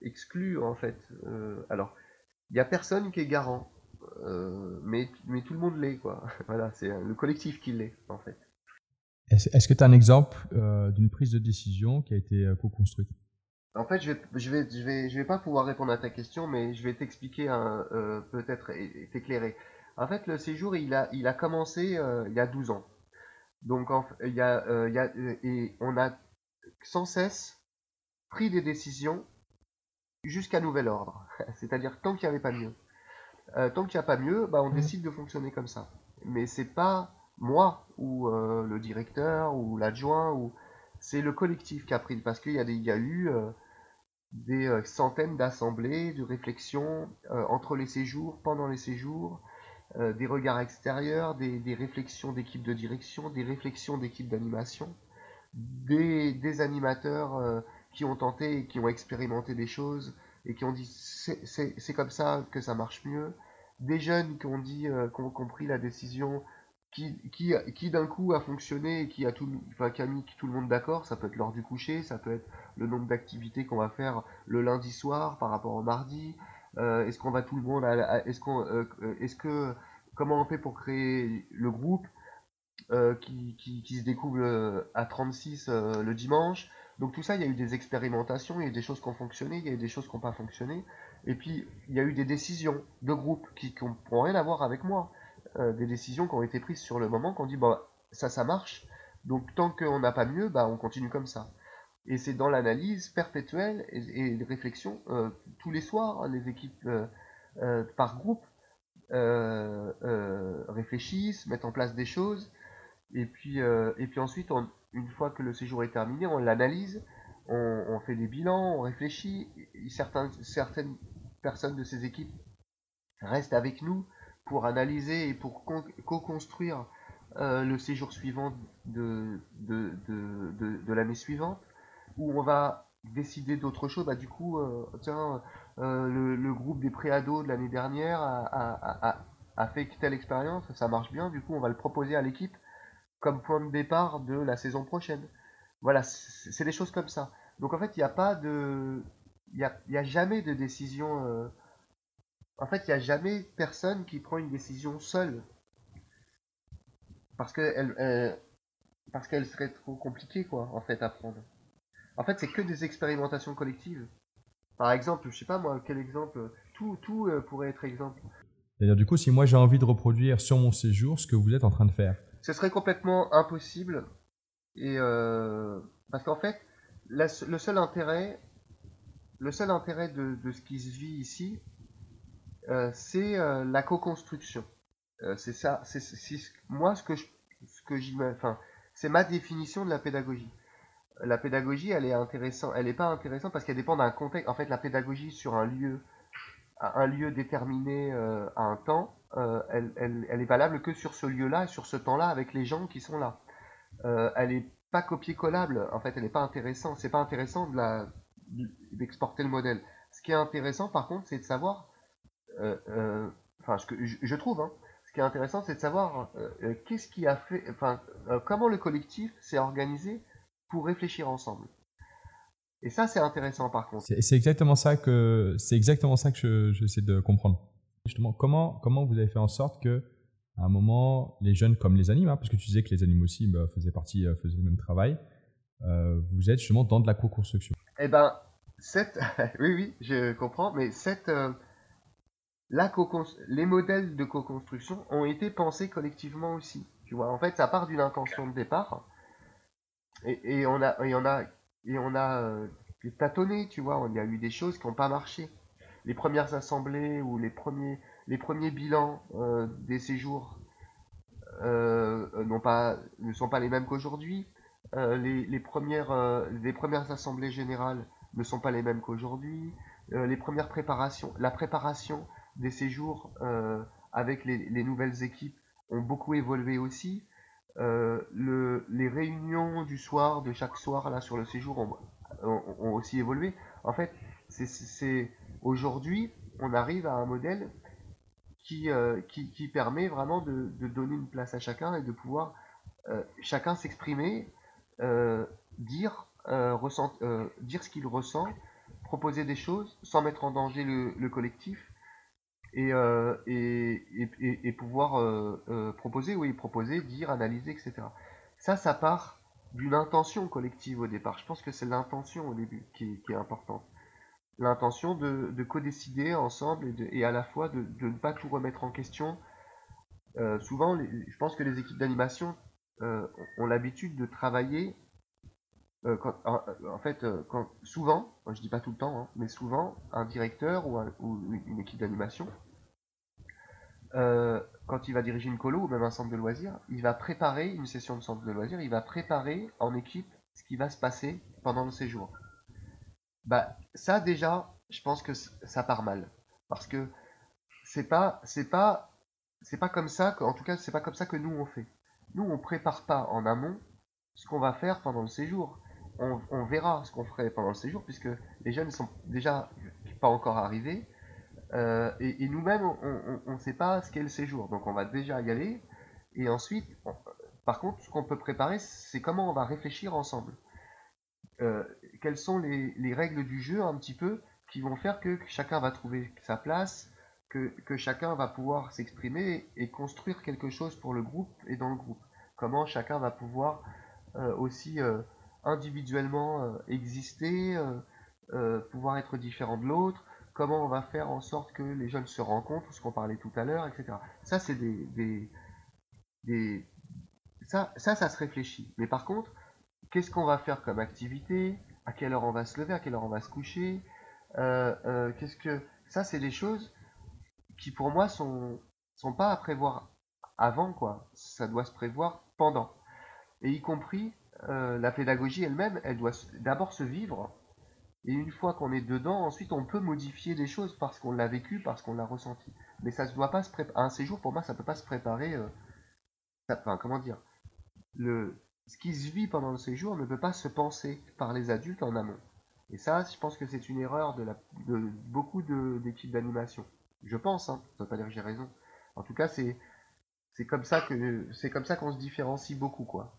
exclue en fait. alors, il n'y a personne qui est garant. Euh, mais, mais tout le monde l'est, quoi. voilà, c'est le collectif qui l'est, en fait. Est-ce que tu as un exemple euh, d'une prise de décision qui a été euh, co-construite? En fait, je vais, je, vais, je, vais, je vais pas pouvoir répondre à ta question, mais je vais t'expliquer peut-être et, t'éclairer. En fait, le séjour, il a, il a commencé il y a 12 ans. Donc, il, y a, il y a, et on a sans cesse pris des décisions jusqu'à nouvel ordre. C'est-à-dire tant qu'il n'y avait pas mieux. Euh, tant qu'il n'y a pas mieux, bah, on mm. décide de fonctionner comme ça. Mais c'est pas moi ou euh, le directeur ou l'adjoint ou c'est le collectif qui a pris parce qu'il y, a y a eu euh, des centaines d'assemblées, de réflexions entre les séjours, pendant les séjours, des regards extérieurs, des, des réflexions d'équipes de direction, des réflexions d'équipes d'animation, des, des, animateurs qui ont tenté et qui ont expérimenté des choses et qui ont dit c'est comme ça que ça marche mieux, des jeunes qui ont dit, euh, qui ont compris la décision, qui, qui, qui d'un coup a fonctionné et qui a, tout, enfin, qui mis tout le monde d'accord. Ça peut être l'heure du coucher, ça peut être le nombre d'activités qu'on va faire le lundi soir par rapport au mardi. Euh, est-ce qu'on va tout le monde, est-ce qu'on, euh, est-ce que, comment on fait pour créer le groupe qui, qui, qui, se découvre à 36 le dimanche donc tout ça, il y a eu des expérimentations, il y a eu des choses qui ont fonctionné, il y a eu des choses qui n'ont pas fonctionné. Et puis, il y a eu des décisions de groupe qui n'ont rien à voir avec moi. Euh, des décisions qui ont été prises sur le moment, qu'on dit, bah, ça, ça marche. Donc tant qu'on n'a pas mieux, bah, on continue comme ça. Et c'est dans l'analyse perpétuelle et, les réflexions, euh, tous les soirs, les équipes euh, par groupe réfléchissent, mettent en place des choses. Et puis, et puis ensuite, une fois que le séjour est terminé, on l'analyse on, fait des bilans, on réfléchit. Certains, certaines personnes de ces équipes restent avec nous pour analyser et pour co-construire euh, le séjour suivant de, de, de, de, l'année suivante, où on va décider d'autres choses. Bah, du coup, euh, tiens, euh, le, groupe des préados de l'année dernière a, a, a, fait telle expérience, ça marche bien, du coup, on va le proposer à l'équipe comme point de départ de la saison prochaine. Voilà, c'est des choses comme ça. Donc en fait, il n'y a pas de. Il n'y a, a, jamais de décision. En fait, il n'y a jamais personne qui prend une décision seule parce que parce qu'elle serait trop compliquée quoi en fait à prendre. En fait, c'est que des expérimentations collectives. Par exemple, je sais pas moi, quel exemple Tout, tout euh, pourrait être exemple. C'est-à-dire du coup, si moi j'ai envie de reproduire sur mon séjour ce que vous êtes en train de faire. Ce serait complètement impossible. Et euh, parce qu'en fait, le seul intérêt, le seul intérêt de, de, ce qui se vit ici, euh, c'est la co-construction. c'est ça, c'est moi ce que je ce que enfin, c'est ma définition de la pédagogie. La pédagogie, elle est intéressante, elle n'est pas intéressante parce qu'elle dépend d'un contexte. En fait, la pédagogie sur un lieu, un lieu déterminé euh, à un temps, euh, elle, elle, elle, est valable que sur ce lieu-là sur ce temps-là avec les gens qui sont là. Euh, elle n'est pas copier-collable. En fait, elle n'est pas intéressante. C'est pas intéressant d'exporter le modèle. Ce qui est intéressant, par contre, c'est de savoir, enfin, ce que je, je trouve, hein, qui est intéressant, c'est de savoir euh, euh, qu'est-ce qui a fait, enfin, euh, comment le collectif s'est organisé pour réfléchir ensemble. Et ça, c'est intéressant par contre. C'est exactement ça que c'est exactement ça que j'essaie de comprendre. Justement, comment comment vous avez fait en sorte que à un moment, les jeunes comme les animaux, hein, parce que tu disais que les animaux aussi bah, faisaient partie, faisaient le même travail, vous êtes justement dans de la co-construction. Eh ben, cette, oui, oui, je comprends, mais cette les modèles de co-construction ont été pensés collectivement aussi. Tu vois, en fait, ça part d'une intention de départ. Et, on a, et on a, et on a euh, tâtonné, tu vois. Il y a eu des choses qui n'ont pas marché. Les premières assemblées ou les premiers, les premiers bilans euh, des séjours euh, ne sont pas les mêmes qu'aujourd'hui. Les, les, premières, les premières assemblées générales ne sont pas les mêmes qu'aujourd'hui. les premières préparations, la préparation des séjours euh, avec les, nouvelles équipes ont beaucoup évolué aussi. Euh, le, les réunions du soir, de chaque soir là sur le séjour ont, aussi évolué. En fait, c'est aujourd'hui, on arrive à un modèle qui, euh, qui, permet vraiment de, donner une place à chacun et de pouvoir chacun s'exprimer, dire, dire ce qu'il ressent, proposer des choses sans mettre en danger le collectif euh, et, et, et, pouvoir euh, euh, proposer, oui, proposer, dire, analyser, etc. Ça, ça part d'une intention collective au départ. Je pense que c'est l'intention au début qui, est importante. L'intention de, de co-décider ensemble et, à la fois de, ne pas tout remettre en question. Souvent, je pense que les équipes d'animation ont l'habitude de travailler euh, quand, en, fait, quand, souvent, je dis pas tout le temps, hein, mais souvent, un directeur ou, ou une équipe d'animation euh, quand il va diriger une colo ou même un centre de loisirs, il va préparer une session de centre de loisirs, il va préparer en équipe ce qui va se passer pendant le séjour. Bah ça déjà, je pense que ça part mal parce que c'est pas c'est pas c'est pas comme ça que, en tout cas c'est pas comme ça que nous on fait. Nous on prépare pas en amont ce qu'on va faire pendant le séjour. On, verra ce qu'on ferait pendant le séjour puisque les jeunes ne sont déjà pas encore arrivés euh, et, nous-mêmes, on ne sait pas ce qu'est le séjour. Donc on va déjà y aller. Et ensuite, par contre, ce qu'on peut préparer, c'est comment on va réfléchir ensemble. Euh, quelles sont les, règles du jeu un petit peu qui vont faire que chacun va trouver sa place, que, chacun va pouvoir s'exprimer et construire quelque chose pour le groupe et dans le groupe. Comment chacun va pouvoir euh, aussi individuellement exister, pouvoir être différent de l'autre, comment on va faire en sorte que les jeunes se rencontrent, ce qu'on parlait tout à l'heure, etc. Ça, c'est des, des, Ça, ça, ça se réfléchit. Mais par contre, qu'est-ce qu'on va faire comme activité? À quelle heure on va se lever? À quelle heure on va se coucher? Euh, euh, Qu'est-ce que ça, c'est des choses qui pour moi sont sont pas à prévoir avant quoi. Ça doit se prévoir pendant. Et y compris la pédagogie elle-même, elle doit d'abord se vivre et une fois qu'on est dedans, ensuite on peut modifier des choses parce qu'on l'a vécu, parce qu'on l'a ressenti. Mais ça ne doit pas se préparer. Un séjour, pour moi, ça ne peut pas se préparer. Euh, enfin, comment dire le... Ce qui se vit pendant le séjour ne peut pas se penser par les adultes en amont. Et ça, je pense que c'est une erreur de, la... de beaucoup d'équipes d'animation. Je pense, hein. ça ne veut pas dire que j'ai raison. En tout cas, c'est comme ça c'est comme ça qu'on se différencie beaucoup, quoi.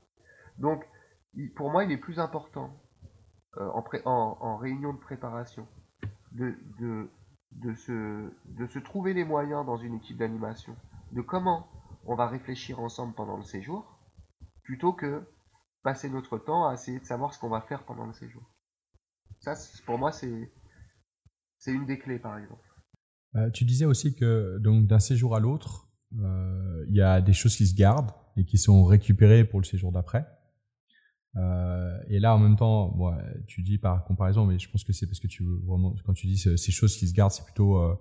Donc, pour moi, il est plus important euh, en, réunion de préparation, de, se trouver les moyens dans une équipe d'animation, de comment on va réfléchir ensemble pendant le séjour, plutôt que passer notre temps à essayer de savoir ce qu'on va faire pendant le séjour. Ça, pour moi, c'est une des clés, par exemple. Euh, tu disais aussi que donc d'un séjour à l'autre, euh, il y a des choses qui se gardent et qui sont récupérées pour le séjour d'après. Euh, et là, en même temps, bon, tu dis par comparaison, mais je pense que c'est parce que tu veux vraiment, quand tu dis ces choses qui se gardent, c'est plutôt euh,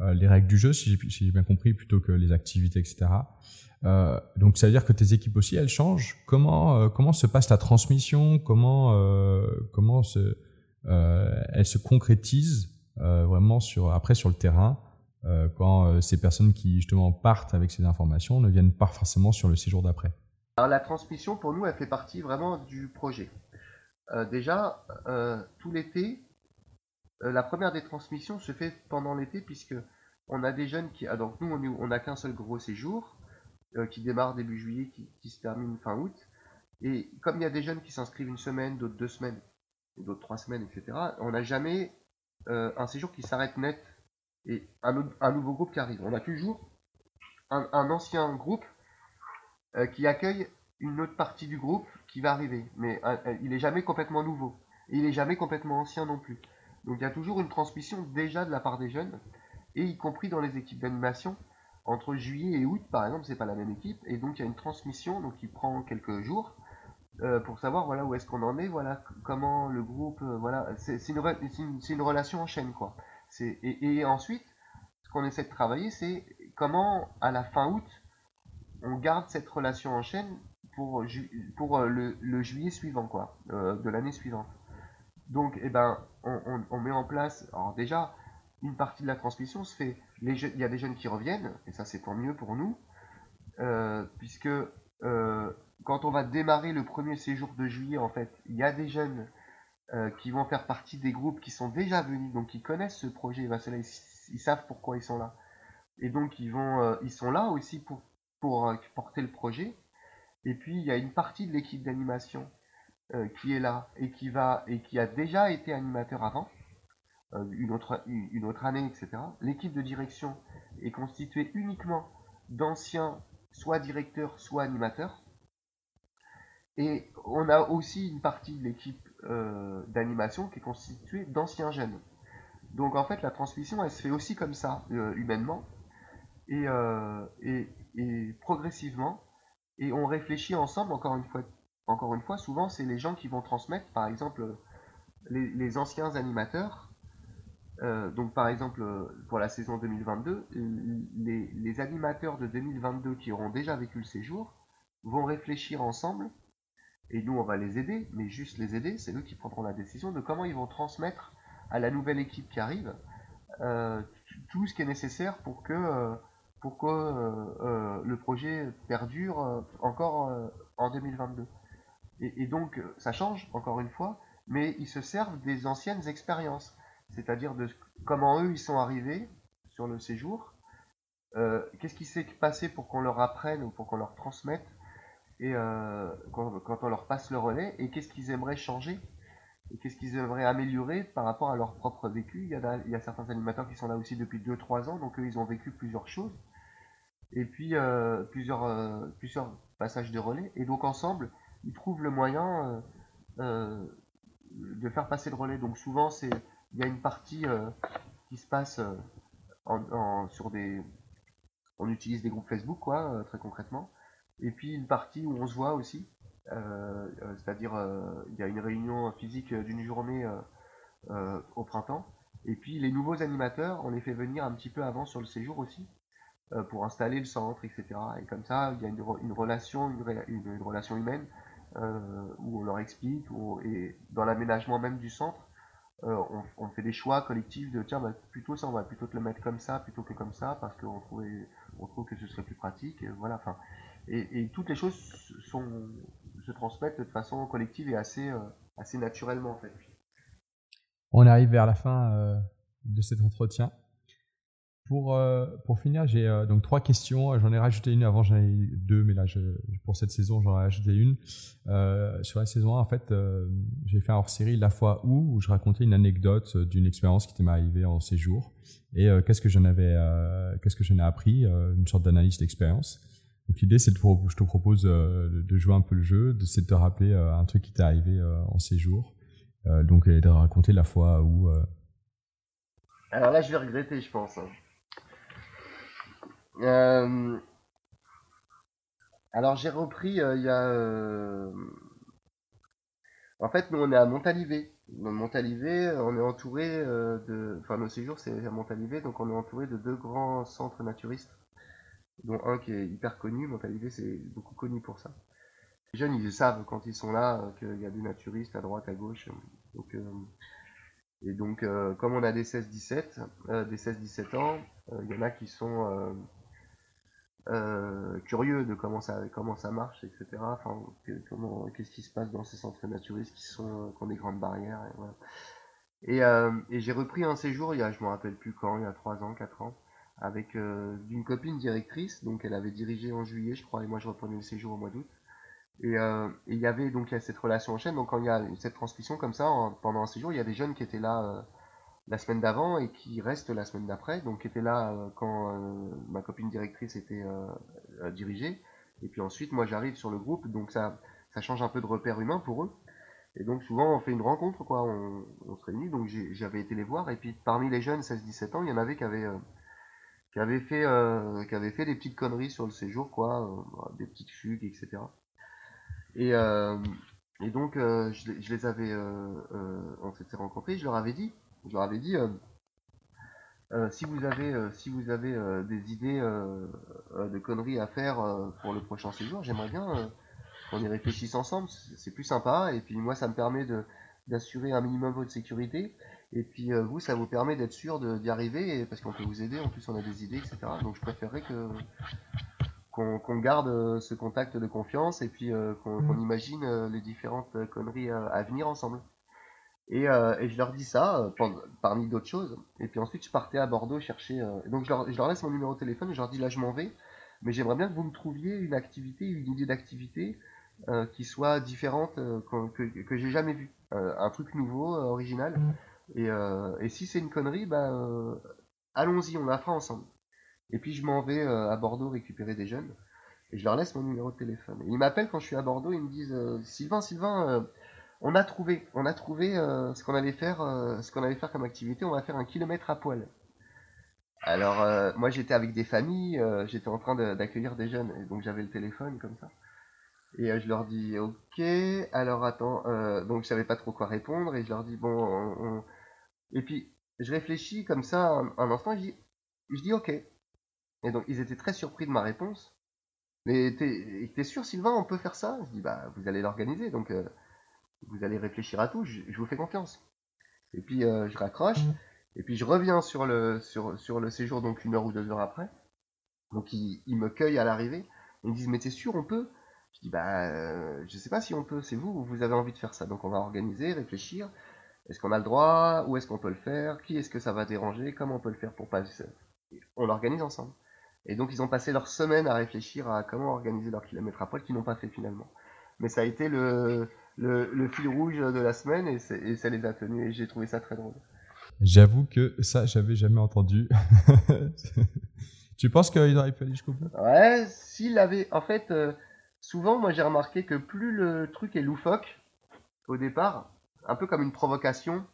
euh les règles du jeu, si j'ai bien compris, plutôt que les activités, etc. Euh, donc, ça veut dire que tes équipes aussi, elles changent. Comment euh, comment se passe la transmission? Comment comment se elle se concrétise vraiment sur après sur le terrain quand ces personnes qui justement partent avec ces informations ne viennent pas forcément sur le séjour d'après? Alors la transmission, pour nous, elle fait partie vraiment du projet. Euh, déjà, euh, tout l'été, euh, la première des transmissions se fait pendant l'été, puisque on a des jeunes qui... Ah, donc nous, on n'a qu'un seul gros séjour, qui démarre début juillet, qui, se termine fin août. Et comme il y a des jeunes qui s'inscrivent une semaine, d'autres deux semaines, d'autres trois semaines, etc., on n'a jamais un séjour qui s'arrête net et un, nouveau groupe qui arrive. On a toujours un ancien groupe euh, qui accueille une autre partie du groupe qui va arriver. Mais euh, euh, il est jamais complètement nouveau. Et il est jamais complètement ancien non plus. Donc il y a toujours une transmission déjà de la part des jeunes, et y compris dans les équipes d'animation. Entre juillet et août, par exemple, c'est pas la même équipe, et donc il y a une transmission donc qui prend quelques jours pour savoir voilà où est-ce qu'on en est, voilà comment le groupe, voilà, c'est une, relation en chaîne quoi. Et ensuite, ce qu'on essaie de travailler, c'est comment à la fin août on garde cette relation en chaîne pour, pour euh, le, juillet suivant, quoi, euh, de l'année suivante. Donc, eh ben, on, met en place, alors déjà, une partie de la transmission se fait, il y a des jeunes qui reviennent, et ça c'est tant mieux pour nous, euh, puisque quand on va démarrer le premier séjour de juillet, en fait, il y a des jeunes qui vont faire partie des groupes qui sont déjà venus, donc qui connaissent ce projet, ben, ils, ils, savent pourquoi ils sont là. Et donc ils, vont, ils sont là aussi pour pour euh, porter le projet. Et puis il y a une partie de l'équipe d'animation euh, qui est là et qui va et qui a déjà été animateur avant, euh, une, autre, une autre année, etc. L'équipe de direction est constituée uniquement d'anciens, soit directeurs, soit animateurs. Et on a aussi une partie de l'équipe d'animation qui est constituée d'anciens jeunes. Donc en fait, la transmission, elle se fait aussi comme ça, humainement. Et, et, et progressivement, et on réfléchit ensemble, encore une fois, encore une fois souvent c'est les gens qui vont transmettre, par exemple, les, anciens animateurs, euh, donc par exemple pour la saison 2022, les, les, animateurs de 2022 qui auront déjà vécu le séjour vont réfléchir ensemble, et nous on va les aider, mais juste les aider, c'est eux qui prendront la décision de comment ils vont transmettre à la nouvelle équipe qui arrive euh, tout ce qui est nécessaire pour que euh, pourquoi euh, euh, le projet perdure euh, encore en 2022. Et, donc, ça change, encore une fois, mais ils se servent des anciennes expériences, c'est-à-dire de comment eux, ils sont arrivés sur le séjour, qu'est-ce qui s'est passé pour qu'on leur apprenne ou pour qu'on leur transmette, et quand, on leur passe le relais, et qu'est-ce qu'ils aimeraient changer, et qu'est-ce qu'ils aimeraient améliorer par rapport à leur propre vécu. Il y, a, il y a certains animateurs qui sont là aussi depuis 2-3 ans, donc eux, ils ont vécu plusieurs choses et puis euh, plusieurs, euh, plusieurs passages de relais. Et donc ensemble, ils trouvent le moyen euh, de faire passer le relais. Donc souvent, c'est il y a une partie qui se passe en, sur des... On utilise des groupes Facebook, quoi, très concrètement. Et puis une partie où on se voit aussi. C'est-à-dire, il y a une réunion physique d'une journée au printemps. Et puis les nouveaux animateurs, on les fait venir un petit peu avant sur le séjour aussi. Euh, pour installer le centre, etc. Et comme ça, il y a une, relation, une, relation humaine où on leur explique, et dans l'aménagement même du centre, on, fait des choix collectifs de tiens, bah, plutôt ça, on va plutôt te le mettre comme ça plutôt que comme ça, parce qu'on on trouve que ce serait plus pratique. voilà, et, toutes les choses se transmettent de façon collective et assez, assez naturellement en fait. On arrive vers la fin euh, de cet entretien. Pour, euh, pour finir, j'ai euh, donc trois questions. J'en ai rajouté une avant, j'en ai deux, mais là, pour cette saison, j'en ai rajouté une. sur la saison 1, en fait, j'ai fait un hors-série La fois où, où je racontais une anecdote d'une expérience qui m'est arrivée en séjour. Et qu'est-ce que j'en avais, qu'est-ce que j'en ai appris, une sorte d'analyse d'expérience. Donc l'idée, c'est de je te propose de jouer un peu le jeu, de, de te rappeler un truc qui t'est arrivé en séjour euh, donc, de raconter la fois où. Euh, Alors là, je vais regretter, je pense. Hein. Euh, alors, j'ai repris il y a. En fait, nous, on est à Montalivet. Montalivet, on est entouré de. Enfin, nos séjours, c'est à Montalivet, donc on est entouré de deux grands centres naturistes, dont un qui est hyper connu. Montalivet, c'est beaucoup connu pour ça. Les jeunes, ils savent quand ils sont là euh, qu'il y a des naturistes à droite, à gauche. Euh, et donc, euh, comme on a des 16-17, des 16-17 ans, il y en a qui sont curieux de comment ça, comment ça marche, etc. Enfin, qu'est-ce qui se passe dans ces centres naturistes qui, sont, qui ont des grandes barrières. Et, et, j'ai repris un séjour, il y a, je me rappelle plus quand, il y a 3 ans, 4 ans, avec une copine directrice, donc elle avait dirigé en juillet, je crois, et moi je reprenais le séjour au mois d'août. Euh, et il y avait donc cette relation en chaîne. Donc quand il y a cette transmission comme ça, pendant un séjour, il y a des jeunes qui étaient là euh, la semaine d'avant et qui restent la semaine d'après. Donc qui étaient là euh, quand ma copine directrice était dirigée. Et puis ensuite, moi j'arrive sur le groupe, donc ça, ça change un peu de repère humain pour eux. Et donc souvent on fait une rencontre, quoi, on, se réunit. Donc j'avais été les voir. Et puis parmi les jeunes 16-17 ans, il y en avait qui avaient qui avaient fait qui avaient fait des petites conneries sur le séjour, quoi, des petites fugues, etc. Et, euh, et donc, euh, je, les avais, euh, on s'était rencontrés, je leur avais dit, je leur avais dit, si vous avez, si vous avez des idées de conneries à faire pour le prochain séjour, j'aimerais bien qu'on y réfléchisse ensemble. C'est plus sympa. Et puis moi, ça me permet de d'assurer un minimum votre sécurité. Et puis vous, ça vous permet d'être sûr d'y arriver, parce qu'on peut vous aider. En plus, on a des idées, etc. Donc, je préférerais que qu'on garde euh, ce contact de confiance et puis euh, qu'on mm. imagine euh, les différentes conneries à, venir ensemble. Et, je leur dis ça parmi d'autres choses. Et puis ensuite, je partais à Bordeaux chercher. donc je leur, laisse mon numéro de téléphone et je leur dis là, je m'en vais. Mais j'aimerais bien que vous me trouviez une activité, une idée d'activité qui soit différente, que, que, j'ai jamais vue. un truc nouveau, original. Mm. Et, si c'est une connerie, bah, allons-y, on la fera ensemble. Et puis je m'en vais euh, à Bordeaux récupérer des jeunes. Et je leur laisse mon numéro de téléphone. Et ils m'appellent quand je suis à Bordeaux, ils me disent euh, Sylvain, Sylvain, euh, on a trouvé, on a trouvé ce qu'on allait faire, ce qu'on allait faire comme activité. On va faire un kilomètre à poil. Alors moi j'étais avec des familles, j'étais en train d'accueillir des jeunes, et donc j'avais le téléphone comme ça. Et je leur dis ok, alors attends, donc je savais pas trop quoi répondre, et je leur dis bon, et puis je réfléchis comme ça un, un instant, je dis, je dis ok, et donc, ils étaient très surpris de ma réponse. Mais t'es sûr, Sylvain, on peut faire ça? Je dis, bah, vous allez l'organiser, donc euh, vous allez réfléchir à tout, je, vous fais confiance. Et puis, euh, je raccroche, et puis je reviens sur le, sur, sur le séjour, donc une heure ou deux heures après. Donc, ils, me cueillent à l'arrivée. Ils me disent, mais t'es sûr, on peut? Je dis, bah, euh, je sais pas si on peut, c'est vous, vous avez envie de faire ça. Donc, on va organiser, réfléchir. Est-ce qu'on a le droit? Où est-ce qu'on peut le faire? Qui est-ce que ça va déranger? Comment on peut le faire pour pas... On l'organise ensemble. Et donc ils ont passé leur semaine à réfléchir à comment organiser leur kilomètre à poil qu'ils n'ont pas fait finalement. Mais ça a été le, le, fil rouge de la semaine et, et, ça les a tenus et j'ai trouvé ça très drôle. J'avoue que ça, j'avais jamais entendu. tu penses qu'il aurait pu aller jusqu'au bout? Ouais, s'il avait. En fait, euh, souvent, moi j'ai remarqué que plus le truc est loufoque au départ, un peu comme une provocation,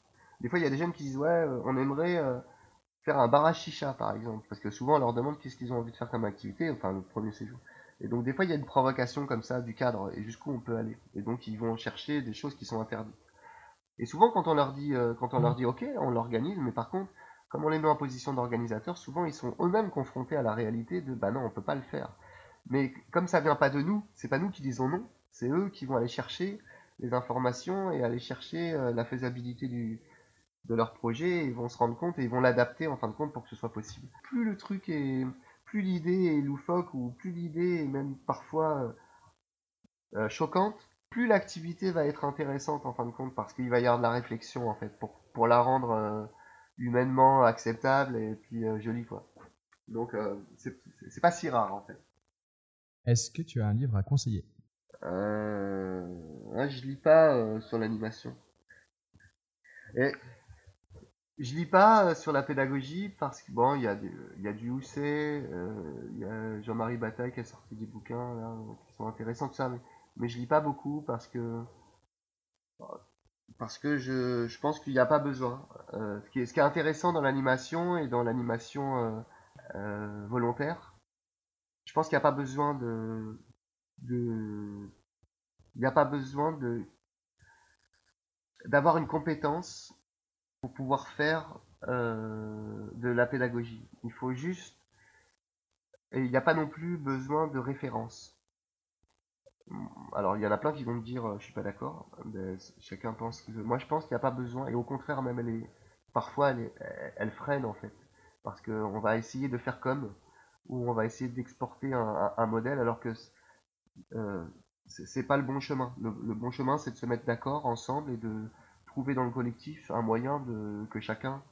des fois il y a des jeunes qui disent Ouais, euh, on aimerait. Euh, faire un bar chicha par exemple, parce que souvent on leur demande qu'est-ce qu'ils ont envie de faire comme activité, enfin le premier séjour. Et donc des fois il y a une provocation comme ça du cadre et jusqu'où on peut aller. Et donc ils vont chercher des choses qui sont interdites. Et souvent quand on leur dit, euh, quand on leur dit ok, on l'organise, mais par contre, comme on les met en position d'organisateur, souvent ils sont eux-mêmes confrontés à la réalité de bah non, on peut pas le faire. Mais comme ça vient pas de nous, c'est pas nous qui disons non, C'est eux qui vont aller chercher les informations et aller chercher la faisabilité du, de leur projet ils vont se rendre compte et ils vont l'adapter en fin de compte pour que ce soit possible. Plus le truc est, plus l'idée est loufoque ou plus l'idée est même parfois euh, choquante, plus l'activité va être intéressante en fin de compte parce qu'il va y avoir de la réflexion en fait pour, pour la rendre euh, humainement acceptable et puis euh, jolie quoi. Donc c'est pas si rare en fait. Est-ce que tu as un livre à conseiller? Euh, Je lis pas sur l'animation. Et je lis pas sur la pédagogie parce que bon, il y a du, il y a du Housset, il y a Jean-Marie Bataille qui a sorti des bouquins là, qui sont intéressants tout ça, mais mais je lis pas beaucoup parce que parce que je, je pense qu'il n'y a pas besoin. Euh, ce, qui est, ce qui est intéressant dans l'animation et dans l'animation euh, euh, volontaire, je pense qu'il n'y a pas besoin de, de il n'y a pas besoin de d'avoir une compétence pour pouvoir faire de la pédagogie. Il faut juste et il n'y a pas non plus besoin de référence. Alors, il y en a plein qui vont me dire, euh, je suis pas d'accord. chacun pense qu'il veut. Moi, je pense qu'il n'y a pas besoin. Et au contraire, même, elle est, parfois, elle, elle freine, en fait. Parce qu'on va essayer de faire comme, ou on va essayer d'exporter un, modèle, alors que euh, c'est pas le bon chemin. Le, bon chemin, c'est de se mettre d'accord ensemble et de trouver dans le collectif un moyen de que chacun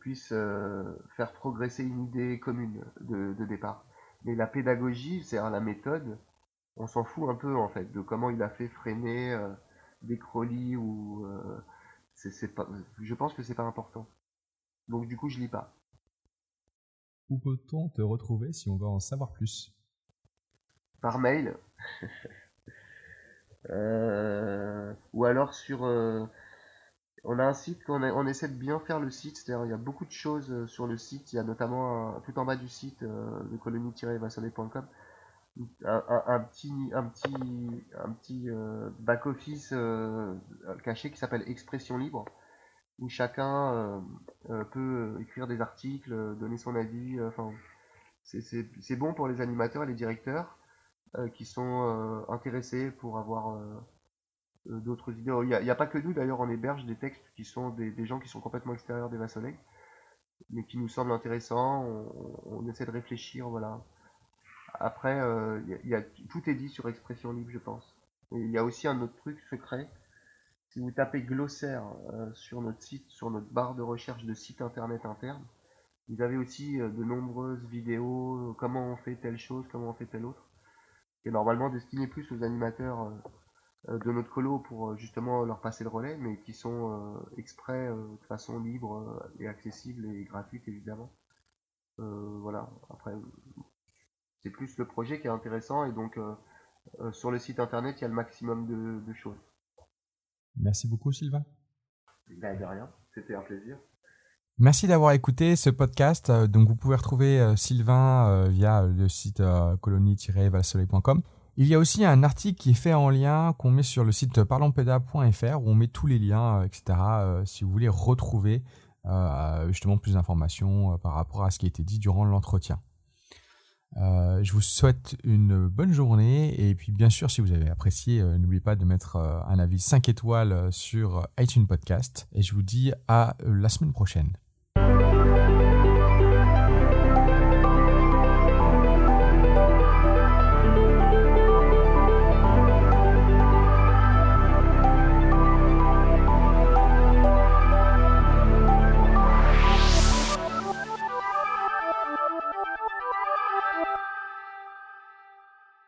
puisse euh, faire progresser une idée commune de, de départ. Mais la pédagogie, c'est-à-dire la méthode, on s'en fout un peu en fait de comment il a fait freiner euh, des Crowley ou euh, c'est pas je pense que c'est pas important. Donc du coup je lis pas. Où peut-on te retrouver si on veut en savoir plus? Par mail ou alors sur on a un site qu'on on essaie de bien faire le site c'est-à-dire il y a beaucoup de choses sur le site il y a notamment tout en bas du site de colonie-vassonnet.com un, petit, euh, back-office euh, caché qui s'appelle Expression Libre, où chacun euh, peut écrire des articles, donner son avis. C'est bon pour les animateurs et les directeurs qui sont intéressés pour avoir d'autres idées. Il n'y a, pas que nous, d'ailleurs, on héberge des textes qui sont des, gens qui sont complètement extérieurs des Soleil, mais qui nous semblent intéressants. On, essaie de réfléchir, voilà après, euh, y a, tout est dit sur expression libre, je pense. il y a aussi un autre truc secret. Si vous tapez glossaire euh, sur notre site, sur notre barre de recherche de site internet interne, vous avez aussi euh, de nombreuses vidéos, comment on fait telle chose, comment on fait telle autre, qui est normalement destiné plus aux animateurs de notre colo pour justement leur passer le relais, mais qui sont exprès de façon libre et accessible et gratuite évidemment. voilà, après c'est plus le projet qui est intéressant et donc euh, euh, sur le site internet il y a le maximum de, choses. Merci beaucoup Sylvain. Ben, de rien, c'était un plaisir. Merci d'avoir écouté ce podcast. Euh, donc vous pouvez retrouver Sylvain via le site colonie-valsoleil.com. Il y a aussi un article qui est fait en lien qu'on met sur le site parlonpeda.fr où on met tous les liens, etc. si vous voulez retrouver justement plus d'informations par rapport à ce qui a été dit durant l'entretien. Euh, je vous souhaite une bonne journée et puis bien sûr si vous avez apprécié, euh, n'oubliez pas de mettre euh, un avis 5 étoiles sur iTunes Podcast et je vous dis à la semaine prochaine.